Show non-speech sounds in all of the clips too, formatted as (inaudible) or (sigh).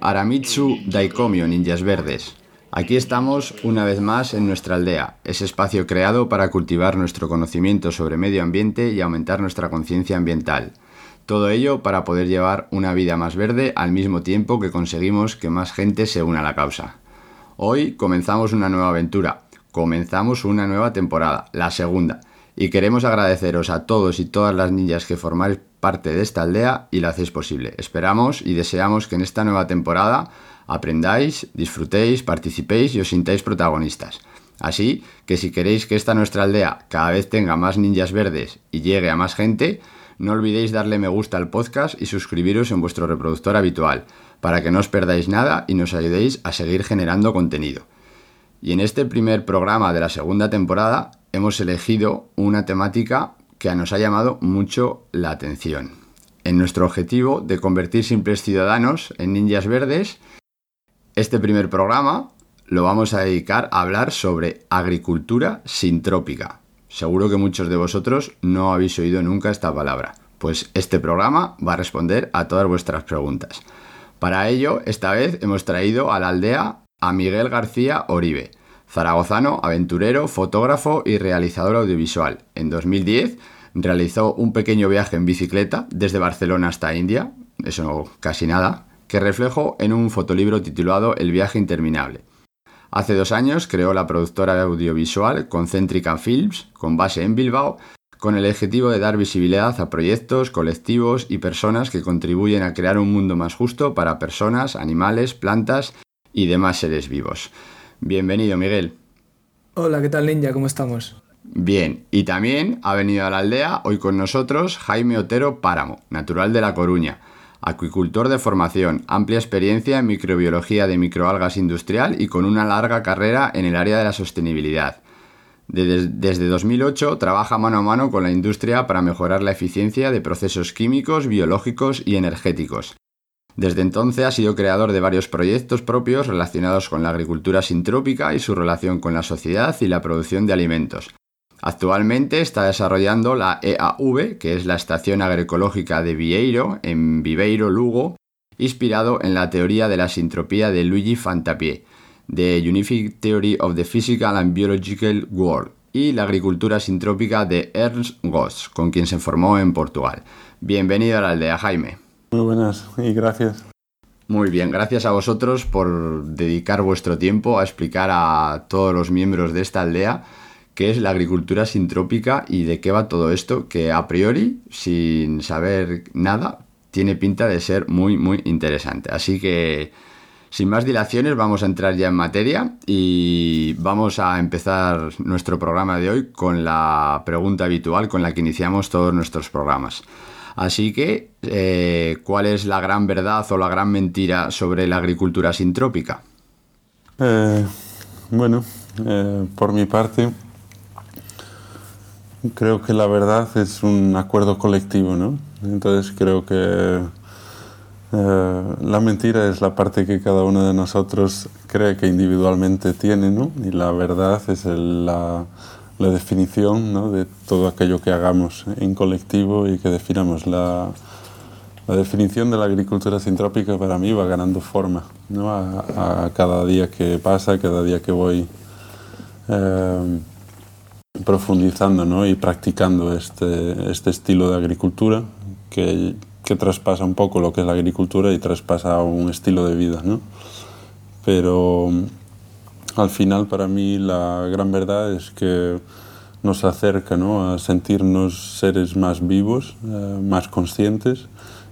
Aramitsu Daikomyo Ninjas Verdes. Aquí estamos una vez más en nuestra aldea, ese espacio creado para cultivar nuestro conocimiento sobre medio ambiente y aumentar nuestra conciencia ambiental. Todo ello para poder llevar una vida más verde al mismo tiempo que conseguimos que más gente se una a la causa. Hoy comenzamos una nueva aventura, comenzamos una nueva temporada, la segunda, y queremos agradeceros a todos y todas las ninjas que formáis parte de esta aldea y lo hacéis posible. Esperamos y deseamos que en esta nueva temporada aprendáis, disfrutéis, participéis y os sintáis protagonistas. Así que si queréis que esta nuestra aldea cada vez tenga más ninjas verdes y llegue a más gente, no olvidéis darle me gusta al podcast y suscribiros en vuestro reproductor habitual, para que no os perdáis nada y nos ayudéis a seguir generando contenido. Y en este primer programa de la segunda temporada hemos elegido una temática que nos ha llamado mucho la atención. En nuestro objetivo de convertir simples ciudadanos en ninjas verdes, este primer programa lo vamos a dedicar a hablar sobre agricultura sintrópica. Seguro que muchos de vosotros no habéis oído nunca esta palabra, pues este programa va a responder a todas vuestras preguntas. Para ello, esta vez hemos traído a la aldea a Miguel García Oribe, zaragozano, aventurero, fotógrafo y realizador audiovisual. En 2010 realizó un pequeño viaje en bicicleta desde Barcelona hasta India, eso casi nada, que reflejó en un fotolibro titulado El viaje interminable. Hace dos años creó la productora audiovisual Concéntrica Films, con base en Bilbao, con el objetivo de dar visibilidad a proyectos, colectivos y personas que contribuyen a crear un mundo más justo para personas, animales, plantas y demás seres vivos. Bienvenido, Miguel. Hola, ¿qué tal Ninja? ¿Cómo estamos? Bien, y también ha venido a la aldea hoy con nosotros Jaime Otero Páramo, natural de La Coruña, acuicultor de formación, amplia experiencia en microbiología de microalgas industrial y con una larga carrera en el área de la sostenibilidad. Desde, desde 2008 trabaja mano a mano con la industria para mejorar la eficiencia de procesos químicos, biológicos y energéticos. Desde entonces ha sido creador de varios proyectos propios relacionados con la agricultura sintrópica y su relación con la sociedad y la producción de alimentos. Actualmente está desarrollando la EAV, que es la Estación Agroecológica de Vieiro, en Viveiro, Lugo, inspirado en la teoría de la sintropía de Luigi Fantapié, The Unified Theory of the Physical and Biological World, y la agricultura sintrópica de Ernst Goss, con quien se formó en Portugal. Bienvenido a la aldea, Jaime. Muy buenas y gracias. Muy bien, gracias a vosotros por dedicar vuestro tiempo a explicar a todos los miembros de esta aldea qué es la agricultura sintrópica y de qué va todo esto, que a priori, sin saber nada, tiene pinta de ser muy, muy interesante. Así que, sin más dilaciones, vamos a entrar ya en materia y vamos a empezar nuestro programa de hoy con la pregunta habitual con la que iniciamos todos nuestros programas. Así que, eh, ¿cuál es la gran verdad o la gran mentira sobre la agricultura sintrópica? Eh, bueno, eh, por mi parte, creo que la verdad es un acuerdo colectivo, ¿no? Entonces creo que la mentira es la parte que cada uno de nosotros cree que individualmente tiene, ¿no? Y la verdad es el- la, la definición ¿no? de todo aquello que hagamos en colectivo y que definamos. La, la definición de la agricultura sintrópica para mí va ganando forma ¿no? a, a cada día que pasa, cada día que voy eh, profundizando ¿no? y practicando este, este estilo de agricultura que, que traspasa un poco lo que es la agricultura y traspasa un estilo de vida. ¿no? Pero al final para mí la gran verdad es que nos acerca ¿no? a sentirnos seres más vivos, eh, más conscientes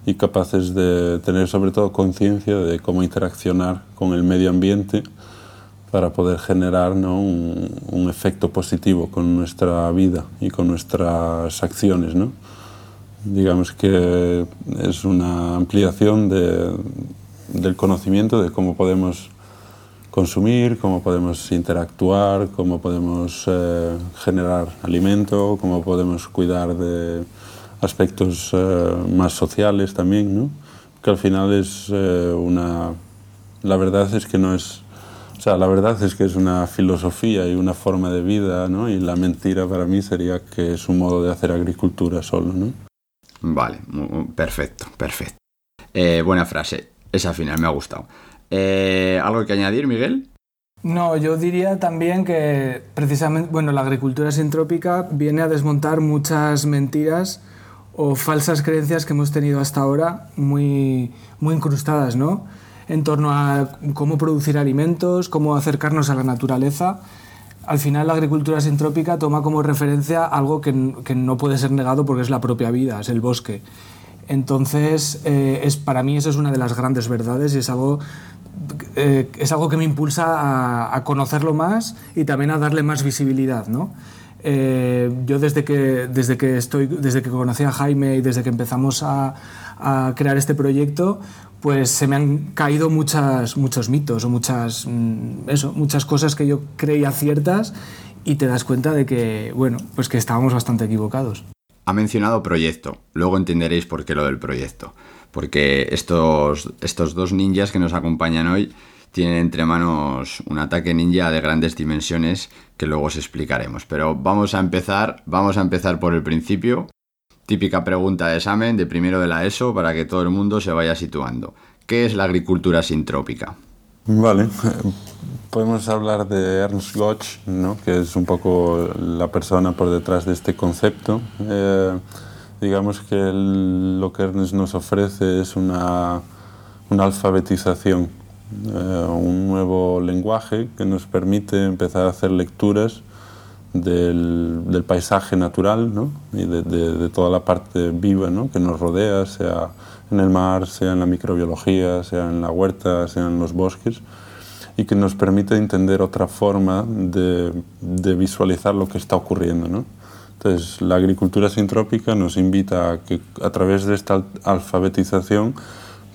y capaces de tener sobre todo conciencia de cómo interaccionar con el medio ambiente para poder generar ¿no? un, efecto positivo con nuestra vida y con nuestras acciones. ¿no? Digamos que es una ampliación de, del conocimiento de cómo podemos consumir, cómo podemos interactuar, cómo podemos eh, generar alimento, cómo podemos cuidar de aspectos eh, más sociales también, ¿no? que al final es eh, una... La verdad es que no es... O sea, la verdad es que es una filosofía y una forma de vida, ¿no? Y la mentira para mí sería que es un modo de hacer agricultura solo, ¿no? Vale, perfecto, perfecto. buena frase. Esa final me ha gustado. Eh, ¿Algo que añadir, Miguel? No, yo diría también que precisamente, bueno, la agricultura sintrópica viene a desmontar muchas mentiras o falsas creencias que hemos tenido hasta ahora muy, muy incrustadas, ¿no? En torno a cómo producir alimentos, cómo acercarnos a la naturaleza. Al final la agricultura sintrópica toma como referencia algo que, que no puede ser negado porque es la propia vida, es el bosque. Entonces, eh, es, para mí eso es una de las grandes verdades y es algo eh, es algo que me impulsa a, conocerlo más y también a darle más visibilidad, ¿no? Eh, yo desde que, desde, que estoy, desde que conocí a Jaime y desde que empezamos a, crear este proyecto, pues se me han caído muchas, muchos mitos o muchas, mm, eso, muchas cosas que yo creía ciertas y te das cuenta de que, bueno, pues que estábamos bastante equivocados. Ha mencionado proyecto, luego entenderéis por qué lo del proyecto porque estos, estos dos ninjas que nos acompañan hoy tienen entre manos un ataque ninja de grandes dimensiones que luego os explicaremos. Pero vamos a empezar, vamos a empezar por el principio. Típica pregunta de examen de primero de la ESO para que todo el mundo se vaya situando. ¿Qué es la agricultura sintrópica? Vale, (laughs) podemos hablar de Ernst Gotch, ¿no? que es un poco la persona por detrás de este concepto. Eh, digamos que lo que Ernest nos ofrece es una, una alfabetización, eh, un nuevo lenguaje que nos permite empezar a hacer lecturas del, del paisaje natural ¿no? y de, de, toda la parte viva ¿no? que nos rodea, sea en el mar, sea en la microbiología, sea en la huerta, sea en los bosques, y que nos permite entender otra forma de, de visualizar lo que está ocurriendo. ¿no? Entonces, la agricultura sintrópica nos invita a que a través de esta alfabetización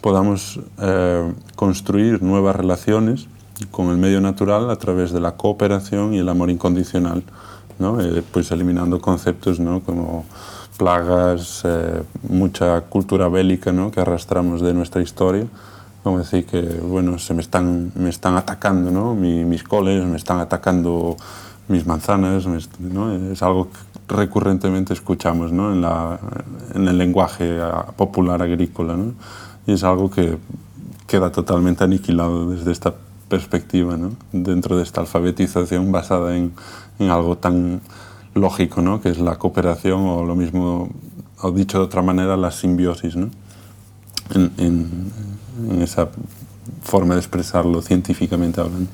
podamos eh, construir nuevas relaciones con el medio natural a través de la cooperación y el amor incondicional, ¿no? Eh, pues eliminando conceptos ¿no? como plagas, eh, mucha cultura bélica ¿no? que arrastramos de nuestra historia, como decir que bueno, se me están, me están atacando ¿no? mis coles, me están atacando mis manzanas, ¿no? es algo recurrentemente escuchamos ¿no? en, la, en, el lenguaje popular agrícola. ¿no? Y es algo que queda totalmente aniquilado desde esta perspectiva, ¿no? dentro de esta alfabetización basada en, en algo tan lógico, que es la cooperación o lo mismo, o dicho de otra manera, la simbiosis, en, en esa forma de expresarlo científicamente hablando.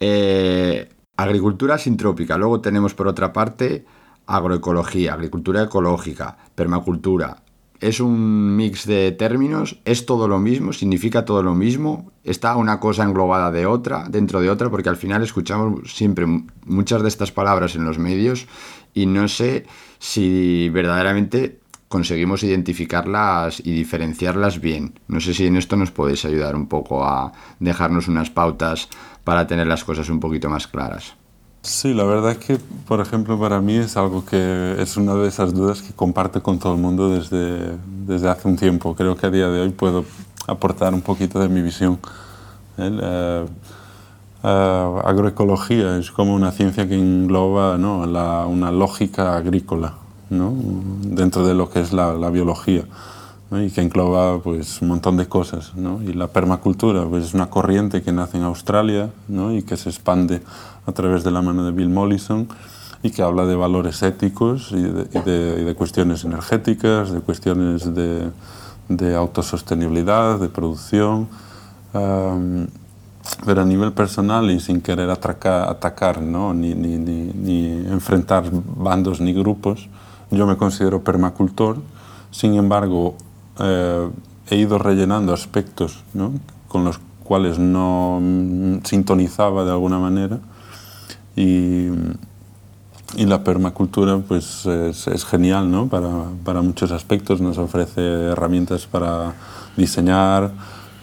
eh, Agricultura sintrópica. Luego tenemos por otra parte agroecología, agricultura ecológica, permacultura. Es un mix de términos, es todo lo mismo, significa todo lo mismo, está una cosa englobada de otra, dentro de otra, porque al final escuchamos siempre muchas de estas palabras en los medios y no sé si verdaderamente conseguimos identificarlas y diferenciarlas bien. No sé si en esto nos podéis ayudar un poco a dejarnos unas pautas para tener las cosas un poquito más claras. Sí, la verdad es que, por ejemplo, para mí es algo que es una de esas dudas que comparto con todo el mundo desde, desde hace un tiempo. Creo que a día de hoy puedo aportar un poquito de mi visión. La, agroecología es como una ciencia que engloba ¿no? la, una lógica agrícola ¿no? dentro de lo que es la, la biología y que engloba pues, un montón de cosas. ¿no? Y la permacultura pues, es una corriente que nace en Australia ¿no? y que se expande a través de la mano de Bill Mollison y que habla de valores éticos y de, y de, y de cuestiones energéticas, de cuestiones de, de autosostenibilidad, de producción. Um, pero a nivel personal y sin querer atacar ¿no? ni, ni, ni, ni enfrentar bandos ni grupos, yo me considero permacultor. Sin embargo, eh, he ido rellenando aspectos ¿no? con los cuales no sintonizaba de alguna manera y, y la permacultura pues es, genial ¿no? para, para, muchos aspectos, nos ofrece herramientas para diseñar,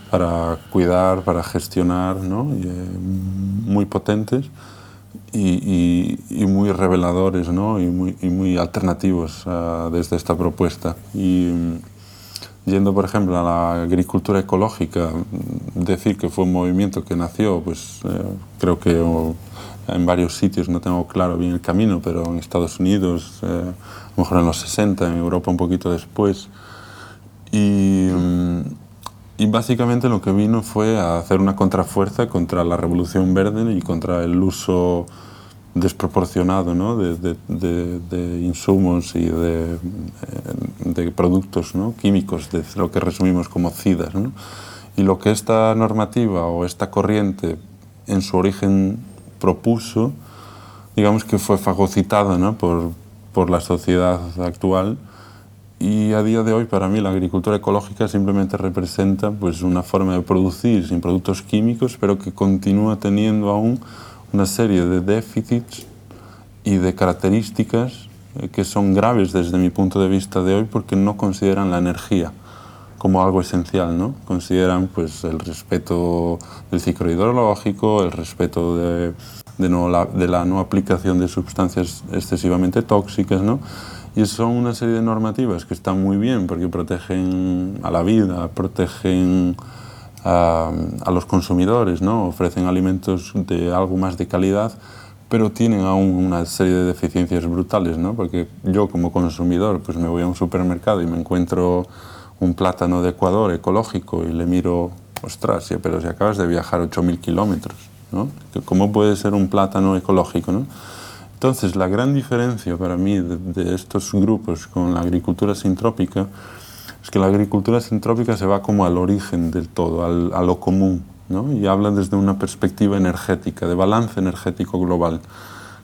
para cuidar, para gestionar, ¿no? y, eh, muy potentes y, y, muy reveladores ¿no? y, muy, y muy alternativos uh, desde esta propuesta. Y mm, yendo, por ejemplo, a la agricultura ecológica, decir que fue un movimiento que nació, pues eh, creo que en varios sitios, no tengo claro bien el camino, pero en Estados Unidos, eh, mejor en los 60, en Europa un poquito después. Y, mm, y, básicamente lo que vino fue a hacer una contrafuerza contra la revolución verde y contra el uso desproporcionado ¿no? de, de, de, insumos y de, de productos ¿no? químicos, de lo que resumimos como CIDAS. ¿no? Y lo que esta normativa o esta corriente en su origen propuso, digamos que fue fagocitada ¿no? por, por la sociedad actual y a día de hoy para mí la agricultura ecológica simplemente representa pues, una forma de producir sin productos químicos, pero que continúa teniendo aún una serie de déficits y de características eh, que son graves desde mi punto de vista de hoy porque no consideran la energía como algo esencial, ¿no? Consideran pues el respeto del ciclo hidrológico, el respeto de, de, no, la, de la no aplicación de sustancias excesivamente tóxicas, ¿no? Y son una serie de normativas que están muy bien porque protegen a la vida, protegen a, los consumidores, ¿no? ofrecen alimentos de algo más de calidad, pero tienen aún una serie de deficiencias brutales, ¿no? porque yo como consumidor pues me voy a un supermercado y me encuentro un plátano de Ecuador ecológico y le miro, ostras, pero si acabas de viajar 8.000 kilómetros, ¿no? ¿cómo puede ser un plátano ecológico? Entonces, la gran diferencia para mí de, de estos grupos con la agricultura sintrópica es que la agricultura sintrópica se va como al origen del todo, al, a lo común, ¿no? y habla desde una perspectiva energética, de balance energético global.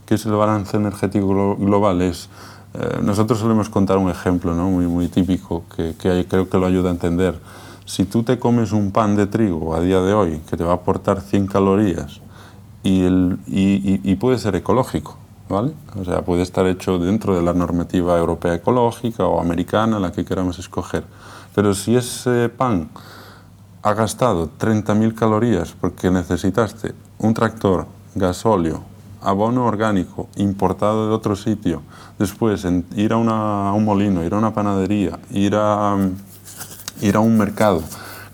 ¿Qué es el balance energético global? Es, eh, nosotros solemos contar un ejemplo ¿no? muy, muy típico que, que creo que lo ayuda a entender. Si tú te comes un pan de trigo a día de hoy que te va a aportar 100 calorías y, el, y, y, y puede ser ecológico, ¿vale? O sea, puede estar hecho dentro de la normativa europea ecológica o americana, la que queramos escoger. Pero si ese pan ha gastado 30.000 calorías porque necesitaste un tractor, gasóleo, abono orgánico importado de otro sitio, después en, ir a, una, a, un molino, ir a una panadería, ir a, ir a un mercado,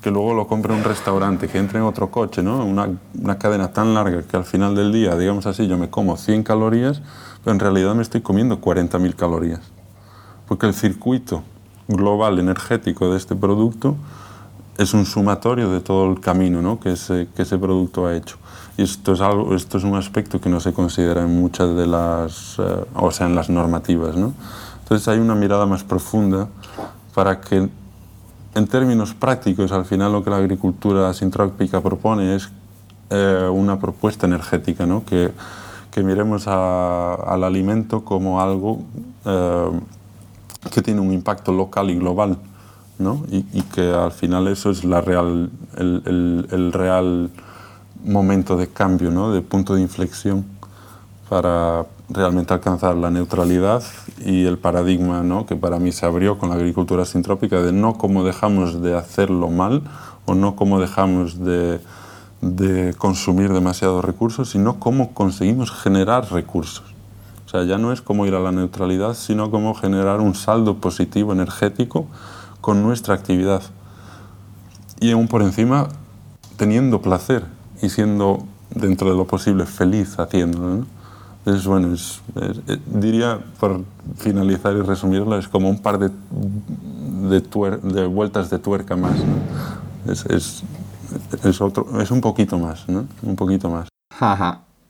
que luego lo compre un restaurante, que entre en otro coche, ¿no? Una, una, cadena tan larga que al final del día, digamos así, yo me como 100 calorías, pero en realidad me estoy comiendo 40.000 calorías. Porque el circuito global energético de este producto es un sumatorio de todo el camino ¿no? que, ese, que ese producto ha hecho. Y esto es, algo, esto es un aspecto que no se considera en muchas de las, eh, o sea, en las normativas. ¿no? Entonces hay una mirada más profunda para que en términos prácticos, al final lo que la agricultura sintrópica propone es eh, una propuesta energética, ¿no? que, que miremos al alimento como algo eh, que tiene un impacto local y global, ¿no? y, y, que al final eso es la real, el, el, el real momento de cambio, ¿no? de punto de inflexión para realmente alcanzar la neutralidad y el paradigma ¿no? que para mí se abrió con la agricultura sintrópica de no cómo dejamos de hacerlo mal o no cómo dejamos de, de consumir demasiados recursos, sino cómo conseguimos generar recursos. O sea, ya no es cómo ir a la neutralidad, sino cómo generar un saldo positivo energético con nuestra actividad. Y aún por encima, teniendo placer y siendo dentro de lo posible feliz haciéndolo. ¿no? Es bueno, es, es, es, diría, por finalizar y resumirlo, es como un par de, de, tuer, de vueltas de tuerca más. ¿no? Es, es, otro, es un poquito más, ¿no? Un poquito más.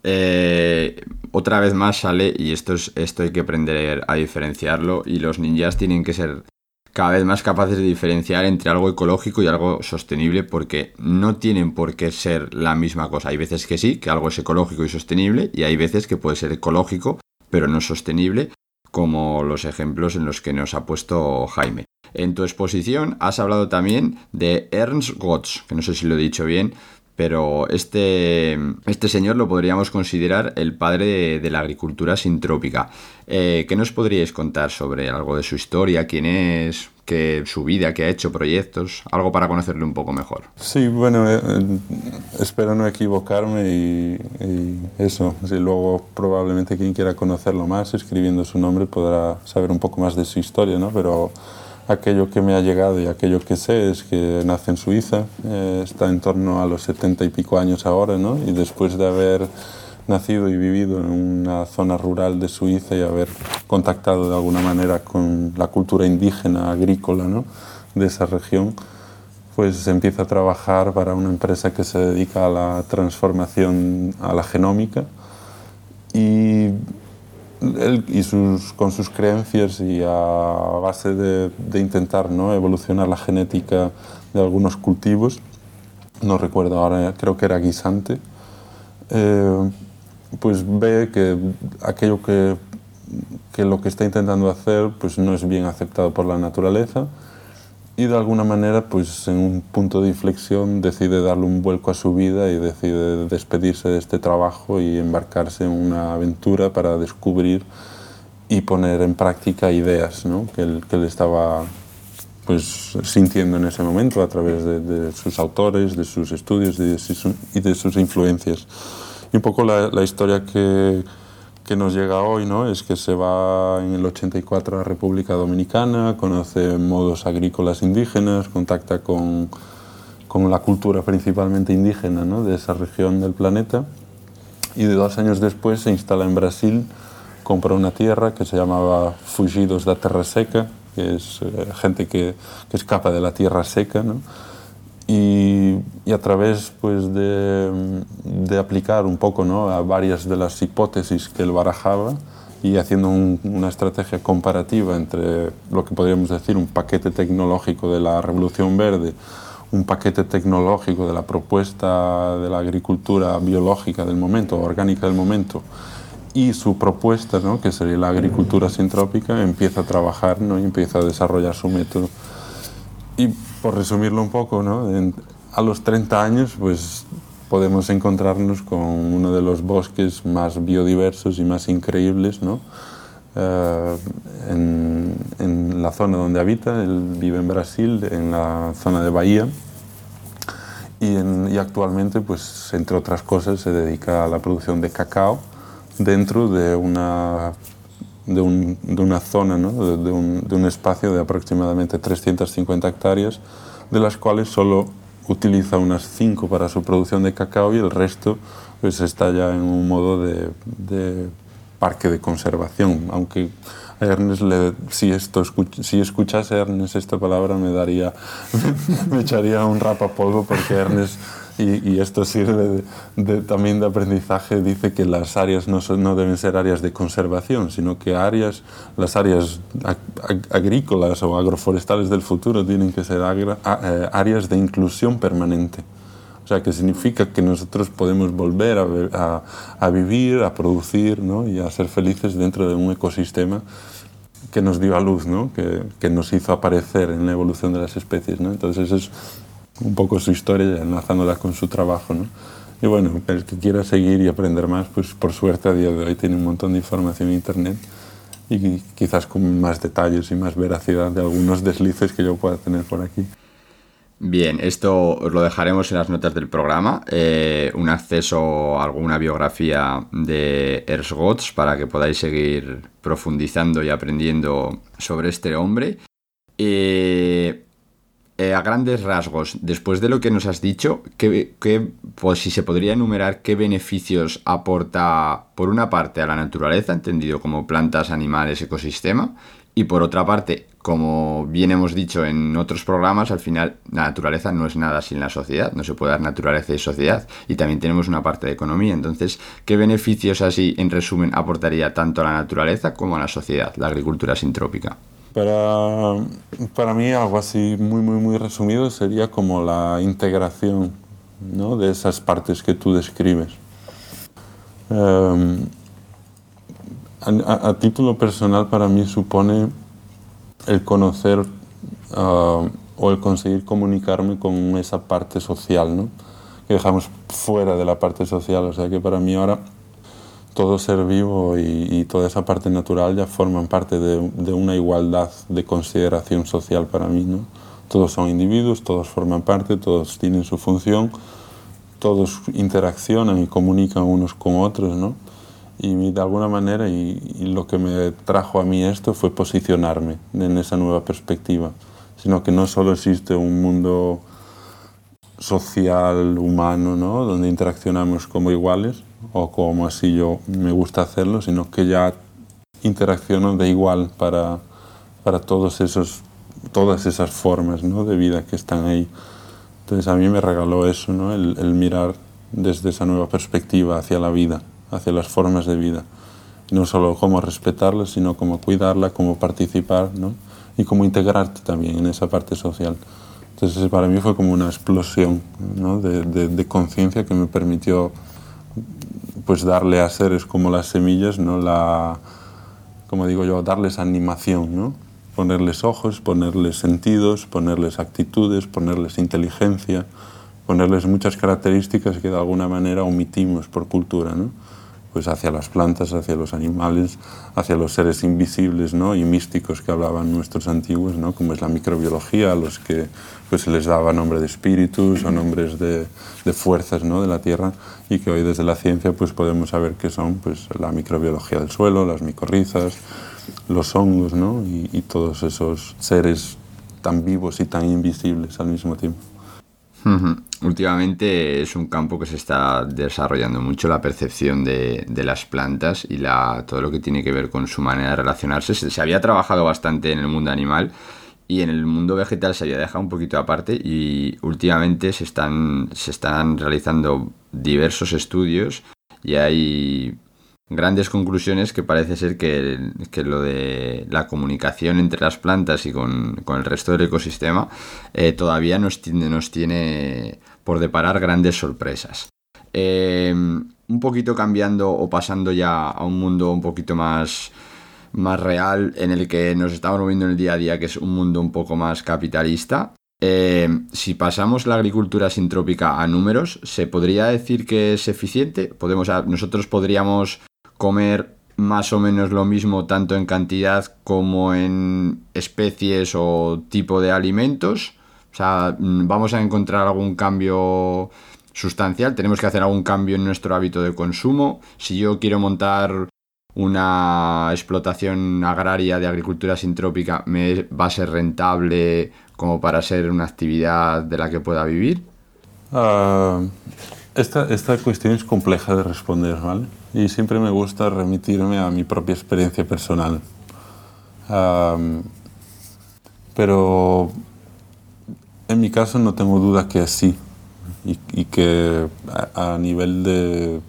Eh, otra vez más sale, y esto, es, esto hay que aprender a diferenciarlo, y los ninjas tienen que ser cada vez más capaces de diferenciar entre algo ecológico y algo sostenible porque no tienen por qué ser la misma cosa. Hay veces que sí, que algo es ecológico y sostenible y hay veces que puede ser ecológico pero no sostenible como los ejemplos en los que nos ha puesto Jaime. En tu exposición has hablado también de Ernst Gotz, que no sé si lo he dicho bien, pero este, este señor lo podríamos considerar el padre de, la agricultura sintrópica. Eh, ¿Qué nos podríais contar sobre algo de su historia? ¿Quién es? ¿Qué, su vida? ¿Qué ha hecho? ¿Proyectos? Algo para conocerle un poco mejor. Sí, bueno, eh, eh, espero no equivocarme y, eso. luego probablemente quien quiera conocerlo más, escribiendo su nombre, podrá saber un poco más de su historia, ¿no? Pero Aquello que me ha llegado y aquello que sé es que nace en Suiza, eh, está en torno a los setenta y pico años ahora, ¿no? y después de haber nacido y vivido en una zona rural de Suiza y haber contactado de alguna manera con la cultura indígena, agrícola ¿no? de esa región, pues empieza a trabajar para una empresa que se dedica a la transformación a la genómica y él y sus, con sus creencias y a base de, de, intentar ¿no? evolucionar la genética de algunos cultivos, no recuerdo ahora, creo que era guisante, eh, pues ve que aquello que, que lo que está intentando hacer pues no es bien aceptado por la naturaleza y de alguna manera, pues en un punto de inflexión decide darle un vuelco a su vida y decide despedirse de este trabajo y embarcarse en una aventura para descubrir y poner en práctica ideas ¿no? que, él, que él estaba pues, sintiendo en ese momento a través de, sus autores, de sus estudios y de sus, y de sus influencias. Y un poco la historia que, que nos llega hoy ¿no? es que se va en el 84 a República Dominicana, conoce modos agrícolas indígenas, contacta con, con la cultura principalmente indígena ¿no? de esa región del planeta y de dos años después se instala en Brasil, compra una tierra que se llamaba Fugidos da Terra Seca, que es eh, gente que, que, escapa de la tierra seca, ¿no? Y, y, a través pues, de, de, aplicar un poco ¿no? a varias de las hipótesis que él barajaba y haciendo un, una estrategia comparativa entre lo que podríamos decir un paquete tecnológico de la revolución verde, un paquete tecnológico de la propuesta de la agricultura biológica del momento, orgánica del momento, y su propuesta, ¿no? que sería la agricultura sintrópica, empieza a trabajar ¿no? y empieza a desarrollar su método. Y por resumirlo un poco, ¿no? A los 30 años pues podemos encontrarnos con uno de los bosques más biodiversos y más increíbles, ¿no? En, en, la zona donde habita, él vive en Brasil, en la zona de Bahía, y, en, y, actualmente, pues, entre otras cosas, se dedica a la producción de cacao dentro de una, de, un, de una zona, ¿no? de, de, un, de un espacio de aproximadamente 350 hectáreas, de las cuales solo utiliza unas 5 para su producción de cacao y el resto pues está ya en un modo de, parque de conservación, aunque a Ernest, le, si, esto, si escuchase a Ernest esta palabra me daría, (laughs) me echaría un rapapolvo porque Ernest y, y, esto sirve de, de, también de aprendizaje, dice que las áreas no, son, no deben ser áreas de conservación, sino que áreas, las áreas ag agrícolas o agroforestales del futuro tienen que ser eh, áreas de inclusión permanente. O sea, que significa que nosotros podemos volver a, a, a vivir, a producir ¿no? y a ser felices dentro de un ecosistema que nos dio a luz, ¿no? que, que nos hizo aparecer en la evolución de las especies. ¿no? Entonces, eso es un poco su historia, enlazándola con su trabajo. ¿no? Y bueno, el que quiera seguir y aprender más, pues por suerte a día de hoy tiene un montón de información en Internet y quizás con más detalles y más veracidad de algunos deslices que yo pueda tener por aquí. Bien, esto os lo dejaremos en las notas del programa, eh, un acceso a alguna biografía de Ernst Gotts para que podáis seguir profundizando y aprendiendo sobre este hombre. Eh, eh, a grandes rasgos, después de lo que nos has dicho, ¿qué, pues si se podría enumerar qué beneficios aporta, por una parte, a la naturaleza, entendido como plantas, animales, ecosistema, y por otra parte, como bien hemos dicho en otros programas, al final la naturaleza no es nada sin la sociedad, no se puede dar naturaleza y sociedad, y también tenemos una parte de economía. Entonces, ¿qué beneficios así, en resumen, aportaría tanto a la naturaleza como a la sociedad la agricultura sintrópica? Para, para mí algo así muy, muy, muy resumido sería como la integración ¿no? de esas partes que tú describes. Um, a, a, título personal para mí supone el conocer uh, o el conseguir comunicarme con esa parte social, ¿no? que dejamos fuera de la parte social. O sea que para mí ahora todo ser vivo y, toda esa parte natural ya forman parte de, de, una igualdad de consideración social para mí. ¿no? Todos son individuos, todos forman parte, todos tienen su función, todos interaccionan y comunican unos con otros. ¿no? Y de alguna manera, y, lo que me trajo a mí esto fue posicionarme en esa nueva perspectiva, sino que no solo existe un mundo social, humano, ¿no? donde interaccionamos como iguales, o como así yo me gusta hacerlo, sino que ya interacciono de igual para, para todos esos, todas esas formas ¿no? de vida que están ahí. Entonces a mí me regaló eso, ¿no? el, el mirar desde esa nueva perspectiva hacia la vida hacia las formas de vida. No solo cómo respetarla, sino cómo cuidarla, cómo participar ¿no? y cómo integrarte también en esa parte social. Entonces para mí fue como una explosión ¿no? de, de, conciencia que me permitió pues darle a seres como las semillas, ¿no? la, como digo yo, darles animación, ¿no? ponerles ojos, ponerles sentidos, ponerles actitudes, ponerles inteligencia, ponerles muchas características que de alguna manera omitimos por cultura. ¿no? Pues hacia las plantas, hacia los animales, hacia los seres invisibles ¿no? y místicos que hablaban nuestros antiguos, ¿no? como es la microbiología, a los que pues, se les daba nombre de espíritus o nombres de, fuerzas ¿no? de la Tierra y que hoy desde la ciencia pues, podemos saber que son pues, la microbiología del suelo, las micorrizas, los hongos ¿no? y todos esos seres tan vivos y tan invisibles al mismo tiempo. Últimamente es un campo que se está desarrollando mucho, la percepción de, las plantas y la, todo lo que tiene que ver con su manera de relacionarse. Se, había trabajado bastante en el mundo animal y en el mundo vegetal se había dejado un poquito aparte y últimamente se están, se están realizando diversos estudios y hay grandes conclusiones que parece ser que, lo de la comunicación entre las plantas y con, el resto del ecosistema eh, todavía nos, tiene por deparar grandes sorpresas. Em, un poquito cambiando o pasando ya a un mundo un poquito más, más real en el que nos estamos moviendo en el día a día, que es un mundo un poco más capitalista. Em, si pasamos la agricultura sintrópica a números, ¿se podría decir que es eficiente? Podemos, nosotros podríamos comer más o menos lo mismo tanto en cantidad como en especies o tipo de alimentos. O sea, mm, vamos a encontrar algún cambio sustancial, tenemos que hacer algún cambio en nuestro hábito de consumo. Si yo quiero montar una explotación agraria de agricultura sintrópica, ¿me va a ser rentable como para ser una actividad de la que pueda vivir? Ah, esta, esta cuestión es compleja de responder, ¿vale? Y siempre me gusta remitirme a mi propia experiencia personal. pero en mi caso no tengo duda que sí y, que a, nivel de,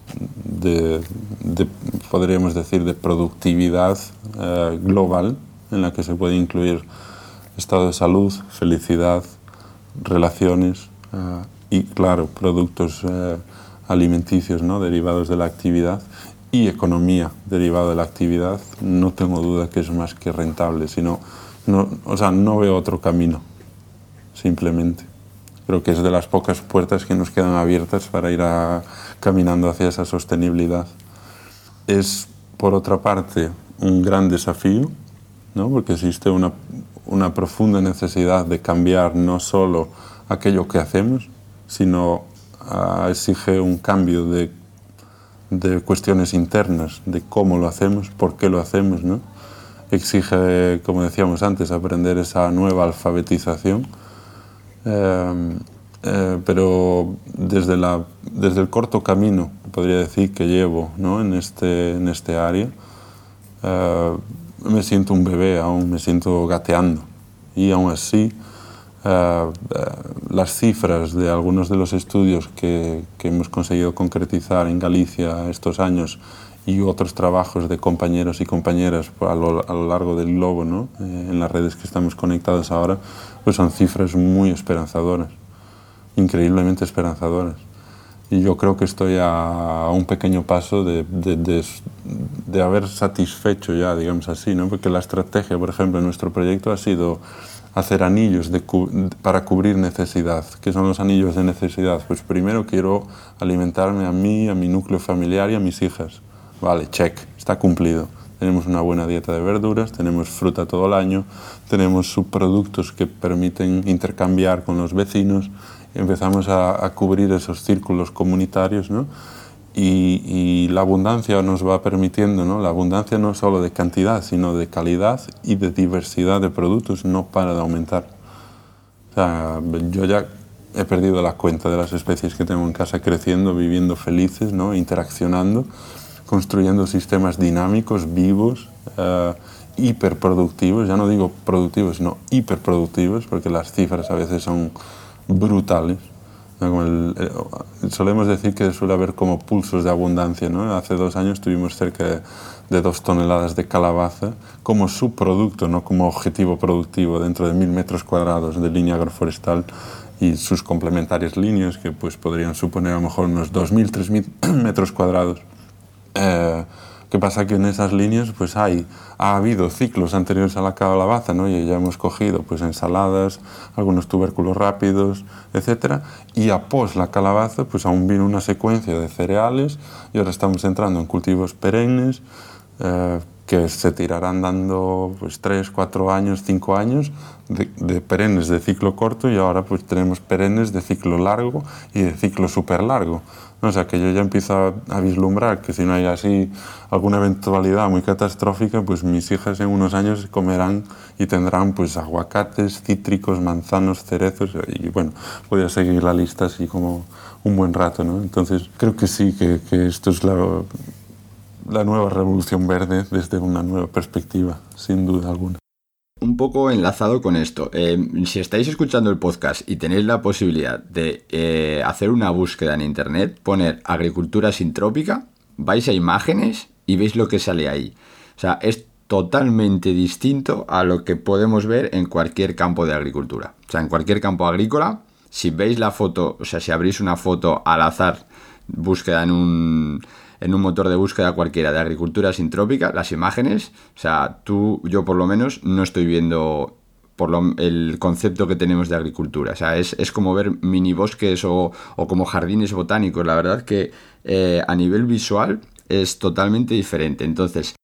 de, podríamos decir, de productividad eh, global, en la que se puede incluir estado de salud, felicidad, relaciones eh, y, claro, productos eh, alimenticios ¿no? derivados de la actividad y economía derivada de la actividad, no tengo duda que es más que rentable, sino, no, o sea, no veo otro camino, simplemente. Creo que es de las pocas puertas que nos quedan abiertas para ir caminando hacia esa sostenibilidad. Es, por otra parte, un gran desafío, ¿no? porque existe una, una profunda necesidad de cambiar no solo aquello que hacemos, sino exige un cambio de, de, cuestiones internas, de cómo lo hacemos, por qué lo hacemos. ¿no? Exige, como decíamos antes, aprender esa nueva alfabetización. Eh, eh, pero desde, la, desde el corto camino, podría decir, que llevo ¿no? en, este, en este área, eh, me siento un bebé aún, me siento gateando. Y aún así, eh, eh, las cifras de algunos de los estudios que, que, hemos conseguido concretizar en Galicia estos años y otros trabajos de compañeros y compañeras a lo, a lo largo del globo, ¿no? Eh, en las redes que estamos conectados ahora, pues son cifras muy esperanzadoras, increíblemente esperanzadoras. Y yo creo que estoy a, un pequeño paso de, de, de, de, haber satisfecho ya, digamos así, ¿no? porque la estrategia, por ejemplo, en nuestro proyecto ha sido hacer anillos para cubrir necesidad. ¿Qué son los anillos de necesidad? Pues primero quiero alimentarme a mí, a mi núcleo familiar y a mis hijas. Vale, check, está cumplido. Tenemos una buena dieta de verduras, tenemos fruta todo el año, tenemos subproductos que permiten intercambiar con los vecinos, empezamos a, a cubrir esos círculos comunitarios, ¿no? Y, la abundancia nos va permitiendo, ¿no? la abundancia no solo de cantidad, sino de calidad y de diversidad de productos no para de aumentar. O sea, yo ya he perdido la cuenta de las especies que tengo en casa creciendo, viviendo felices, ¿no? interaccionando, construyendo sistemas dinámicos, vivos, uh, hiperproductivos, ya no digo productivos, sino hiperproductivos, porque las cifras a veces son brutales solemos decir que suele haber como pulsos de abundancia. ¿no? Hace dos años tuvimos cerca de dos toneladas de calabaza como subproducto, no como objetivo productivo dentro de mil metros cuadrados de línea agroforestal y sus complementarias líneas que pues, podrían suponer a lo mejor unos 2.000, 3.000 (clears throat) metros cuadrados. Eh, ¿Qué pasa? Que en esas líneas pues hay, ha habido ciclos anteriores a la calabaza, ¿no? Y ya hemos cogido pues ensaladas, algunos tubérculos rápidos, etc. Y a la calabaza pues aún vino una secuencia de cereales y ahora estamos entrando en cultivos perennes eh, que se tirarán dando pues 3, 4 años, 5 años de, de, perennes de ciclo corto y ahora pues tenemos perennes de ciclo largo y de ciclo súper largo. O sea, que yo ya empiezo a, vislumbrar que si no hay así alguna eventualidad muy catastrófica, pues mis hijas en unos años comerán y tendrán pues aguacates, cítricos, manzanos, cerezos y bueno, voy a seguir la lista así como un buen rato, ¿no? Entonces creo que sí, que, que esto es la, la nueva revolución verde desde una nueva perspectiva, sin duda alguna. Un poco enlazado con esto, eh, si estáis escuchando el podcast y tenéis la posibilidad de eh, hacer una búsqueda en internet, poner agricultura sintrópica, vais a imágenes y veis lo que sale ahí. O sea, es totalmente distinto a lo que podemos ver en cualquier campo de agricultura. O sea, en cualquier campo agrícola, si veis la foto, o sea, si abrís una foto al azar, búsqueda en un en un motor de búsqueda cualquiera de agricultura sintrópica, las imágenes, o sea, tú, yo por lo menos, no estoy viendo por lo, el concepto que tenemos de agricultura. O sea, es, es como ver mini bosques o, o, como jardines botánicos. La verdad que eh, a nivel visual es totalmente diferente. Entonces,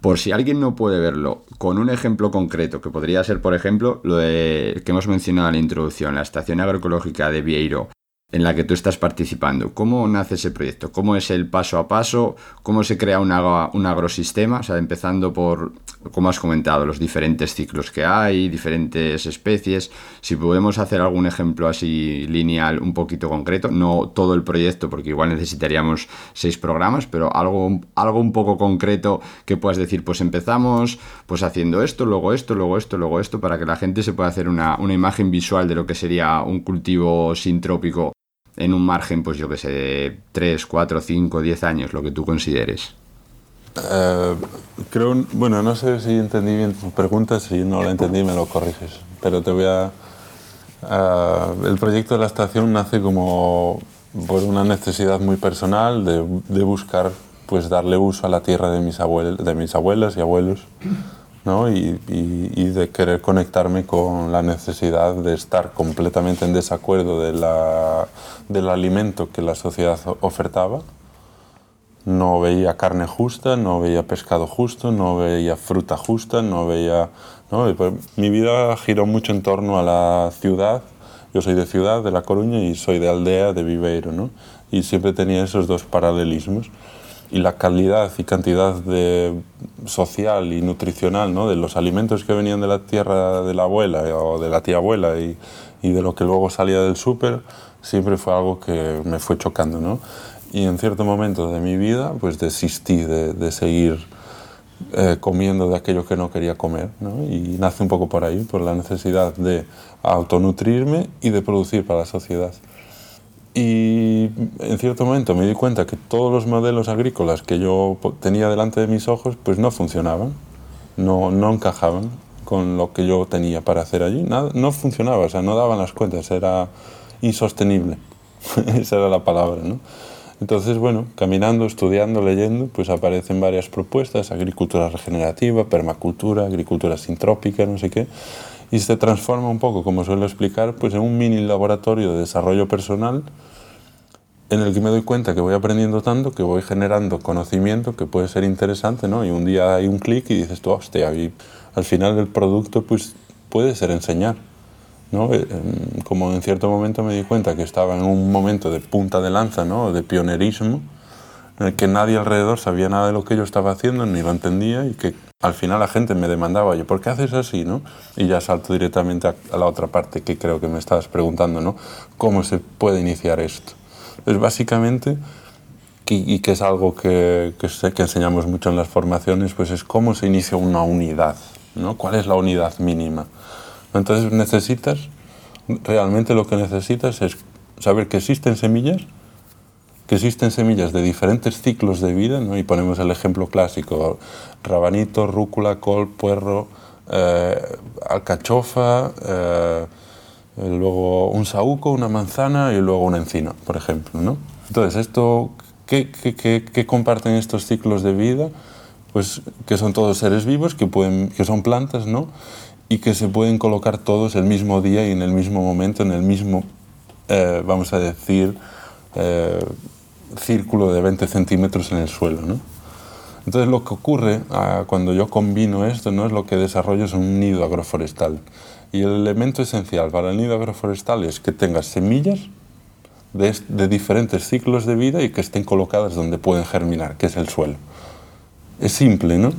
por si alguien no puede verlo con un ejemplo concreto, que podría ser, por ejemplo, lo de, que hemos mencionado en la introducción, la estación agroecológica de Vieiro, en la que tú estás participando. ¿Cómo nace ese proyecto? ¿Cómo es el paso a paso? ¿Cómo se crea un, un agrosistema? O sea, empezando por, como has comentado, los diferentes ciclos que hay, diferentes especies. Si podemos hacer algún ejemplo así lineal, un poquito concreto, no todo el proyecto, porque igual necesitaríamos seis programas, pero algo, algo un poco concreto que puedas decir, pues empezamos pues haciendo esto, luego esto, luego esto, luego esto, para que la gente se pueda hacer una, una imagen visual de lo que sería un cultivo sintrópico en un margen, pues yo que sé, de 3, 4, 5, 10 años, lo que tú consideres? Eh, creo, bueno, no sé si entendí bien tu pregunta, si no la entendí me lo corriges, pero te voy a... Uh, el proyecto de la estación nace como por una necesidad muy personal de, de buscar pues darle uso a la tierra de mis, abuel de mis abuelas y abuelos ¿no? Y, de querer conectarme con la necesidad de estar completamente en desacuerdo de la, del alimento que la sociedad ofertaba. No veía carne justa, no veía pescado justo, no veía fruta justa, no veía... ¿no? Pues, mi vida giró mucho en torno a la ciudad. Yo soy de ciudad, de La Coruña, y soy de aldea, de Viveiro. ¿no? Y siempre tenía esos dos paralelismos y la calidad y cantidad de social y nutricional ¿no? de los alimentos que venían de la tierra de la abuela o de la tía abuela y, y de lo que luego salía del súper siempre fue algo que me fue chocando. ¿no? Y en cierto momento de mi vida pues desistí de, de seguir eh, comiendo de aquello que no quería comer. ¿no? Y nace un poco por ahí, por la necesidad de autonutrirme y de producir para la sociedad. Y en cierto momento me di cuenta que todos los modelos agrícolas que yo tenía delante de mis ojos pues no funcionaban, no, no encajaban con lo que yo tenía para hacer allí. Nada, no funcionaba, o sea, no daban las cuentas, era insostenible. (laughs) Esa era la palabra, ¿no? Entonces, bueno, caminando, estudiando, leyendo, pues aparecen varias propuestas, agricultura regenerativa, permacultura, agricultura sintrópica, no sé qué. Y se transforma un poco, como suelo explicar, pues en un mini laboratorio de desarrollo personal en el que me doy cuenta que voy aprendiendo tanto, que voy generando conocimiento que puede ser interesante, ¿no? Y un día hay un clic y dices tú, hostia, y al final el producto pues puede ser enseñar, ¿no? Eh, em, como en cierto momento me di cuenta que estaba en un momento de punta de lanza, ¿no? De pionerismo, en el que nadie alrededor sabía nada de lo que yo estaba haciendo, ni lo entendía, y que al final la gente me demandaba, oye, ¿por qué haces así, no? Y ya salto directamente a, la otra parte que creo que me estabas preguntando, ¿no? ¿Cómo se puede iniciar esto? Es básicamente, y que es algo que, que, que, enseñamos mucho en las formaciones, pues es cómo se inicia una unidad, ¿no? ¿Cuál es la unidad mínima? Entonces necesitas, realmente lo que necesitas es saber que existen semillas, que existen semillas de diferentes ciclos de vida, ¿no? y ponemos el ejemplo clásico, rabanito, rúcula, col, puerro, eh, alcachofa, eh, luego un saúco, una manzana y luego un encino, por ejemplo. ¿no? Entonces, esto, ¿qué, qué, qué, comparten estos ciclos de vida? Pues que son todos seres vivos, que, pueden, que son plantas, ¿no? y que se pueden colocar todos el mismo día y en el mismo momento, en el mismo, eh, vamos a decir, círculo de 20 centímetros en el suelo. ¿no? Entonces lo que ocurre ah, cuando yo combino esto ¿no? es lo que desarrollo es un nido agroforestal. Y el elemento esencial para el nido agroforestal es que tengas semillas de, de, diferentes ciclos de vida y que estén colocadas donde pueden germinar, que es el suelo. Es simple, ¿no?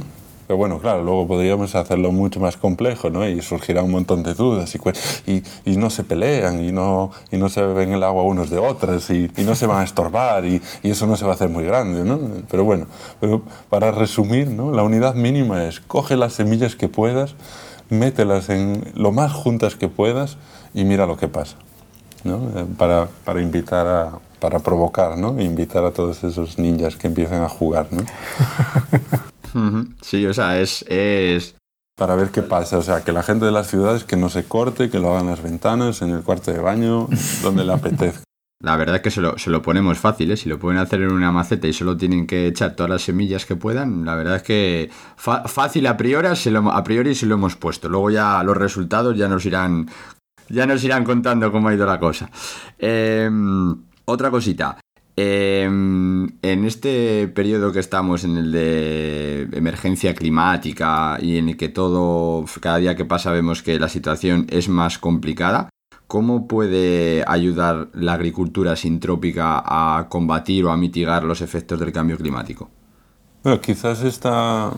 Pero bueno, claro, luego podríamos hacerlo mucho más complejo, ¿no? Y surgirá un montón de dudas y, y, y no se pelean y no, y no se beben el agua unos de otros y, y no se van a estorbar y, y, eso no se va a hacer muy grande, ¿no? Pero bueno, pero para resumir, ¿no? La unidad mínima es coge las semillas que puedas, mételas en lo más juntas que puedas y mira lo que pasa. ¿no? Para, para, invitar a, para provocar, ¿no? Invitar a todos esos ninjas que empiecen a jugar, ¿no? (laughs) Sí, o sea, es, es... Para ver qué pasa, o sea, que la gente de las ciudades que no se corte, que lo hagan en las ventanas, en el cuarto de baño, (laughs) donde le apetezca. La verdad es que se lo, se lo ponemos fácil, ¿eh? si lo pueden hacer en una maceta y solo tienen que echar todas las semillas que puedan, la verdad es que fácil a priori, se lo, a priori se lo hemos puesto. Luego ya los resultados ya nos irán, ya nos irán contando cómo ha ido la cosa. Eh, otra cosita. Eh, en este periodo que estamos, en el de emergencia climática y en el que todo, cada día que pasa vemos que la situación es más complicada, ¿Cómo puede ayudar la agricultura sintrópica a combatir o a mitigar los efectos del cambio climático? Bueno, quizás esta,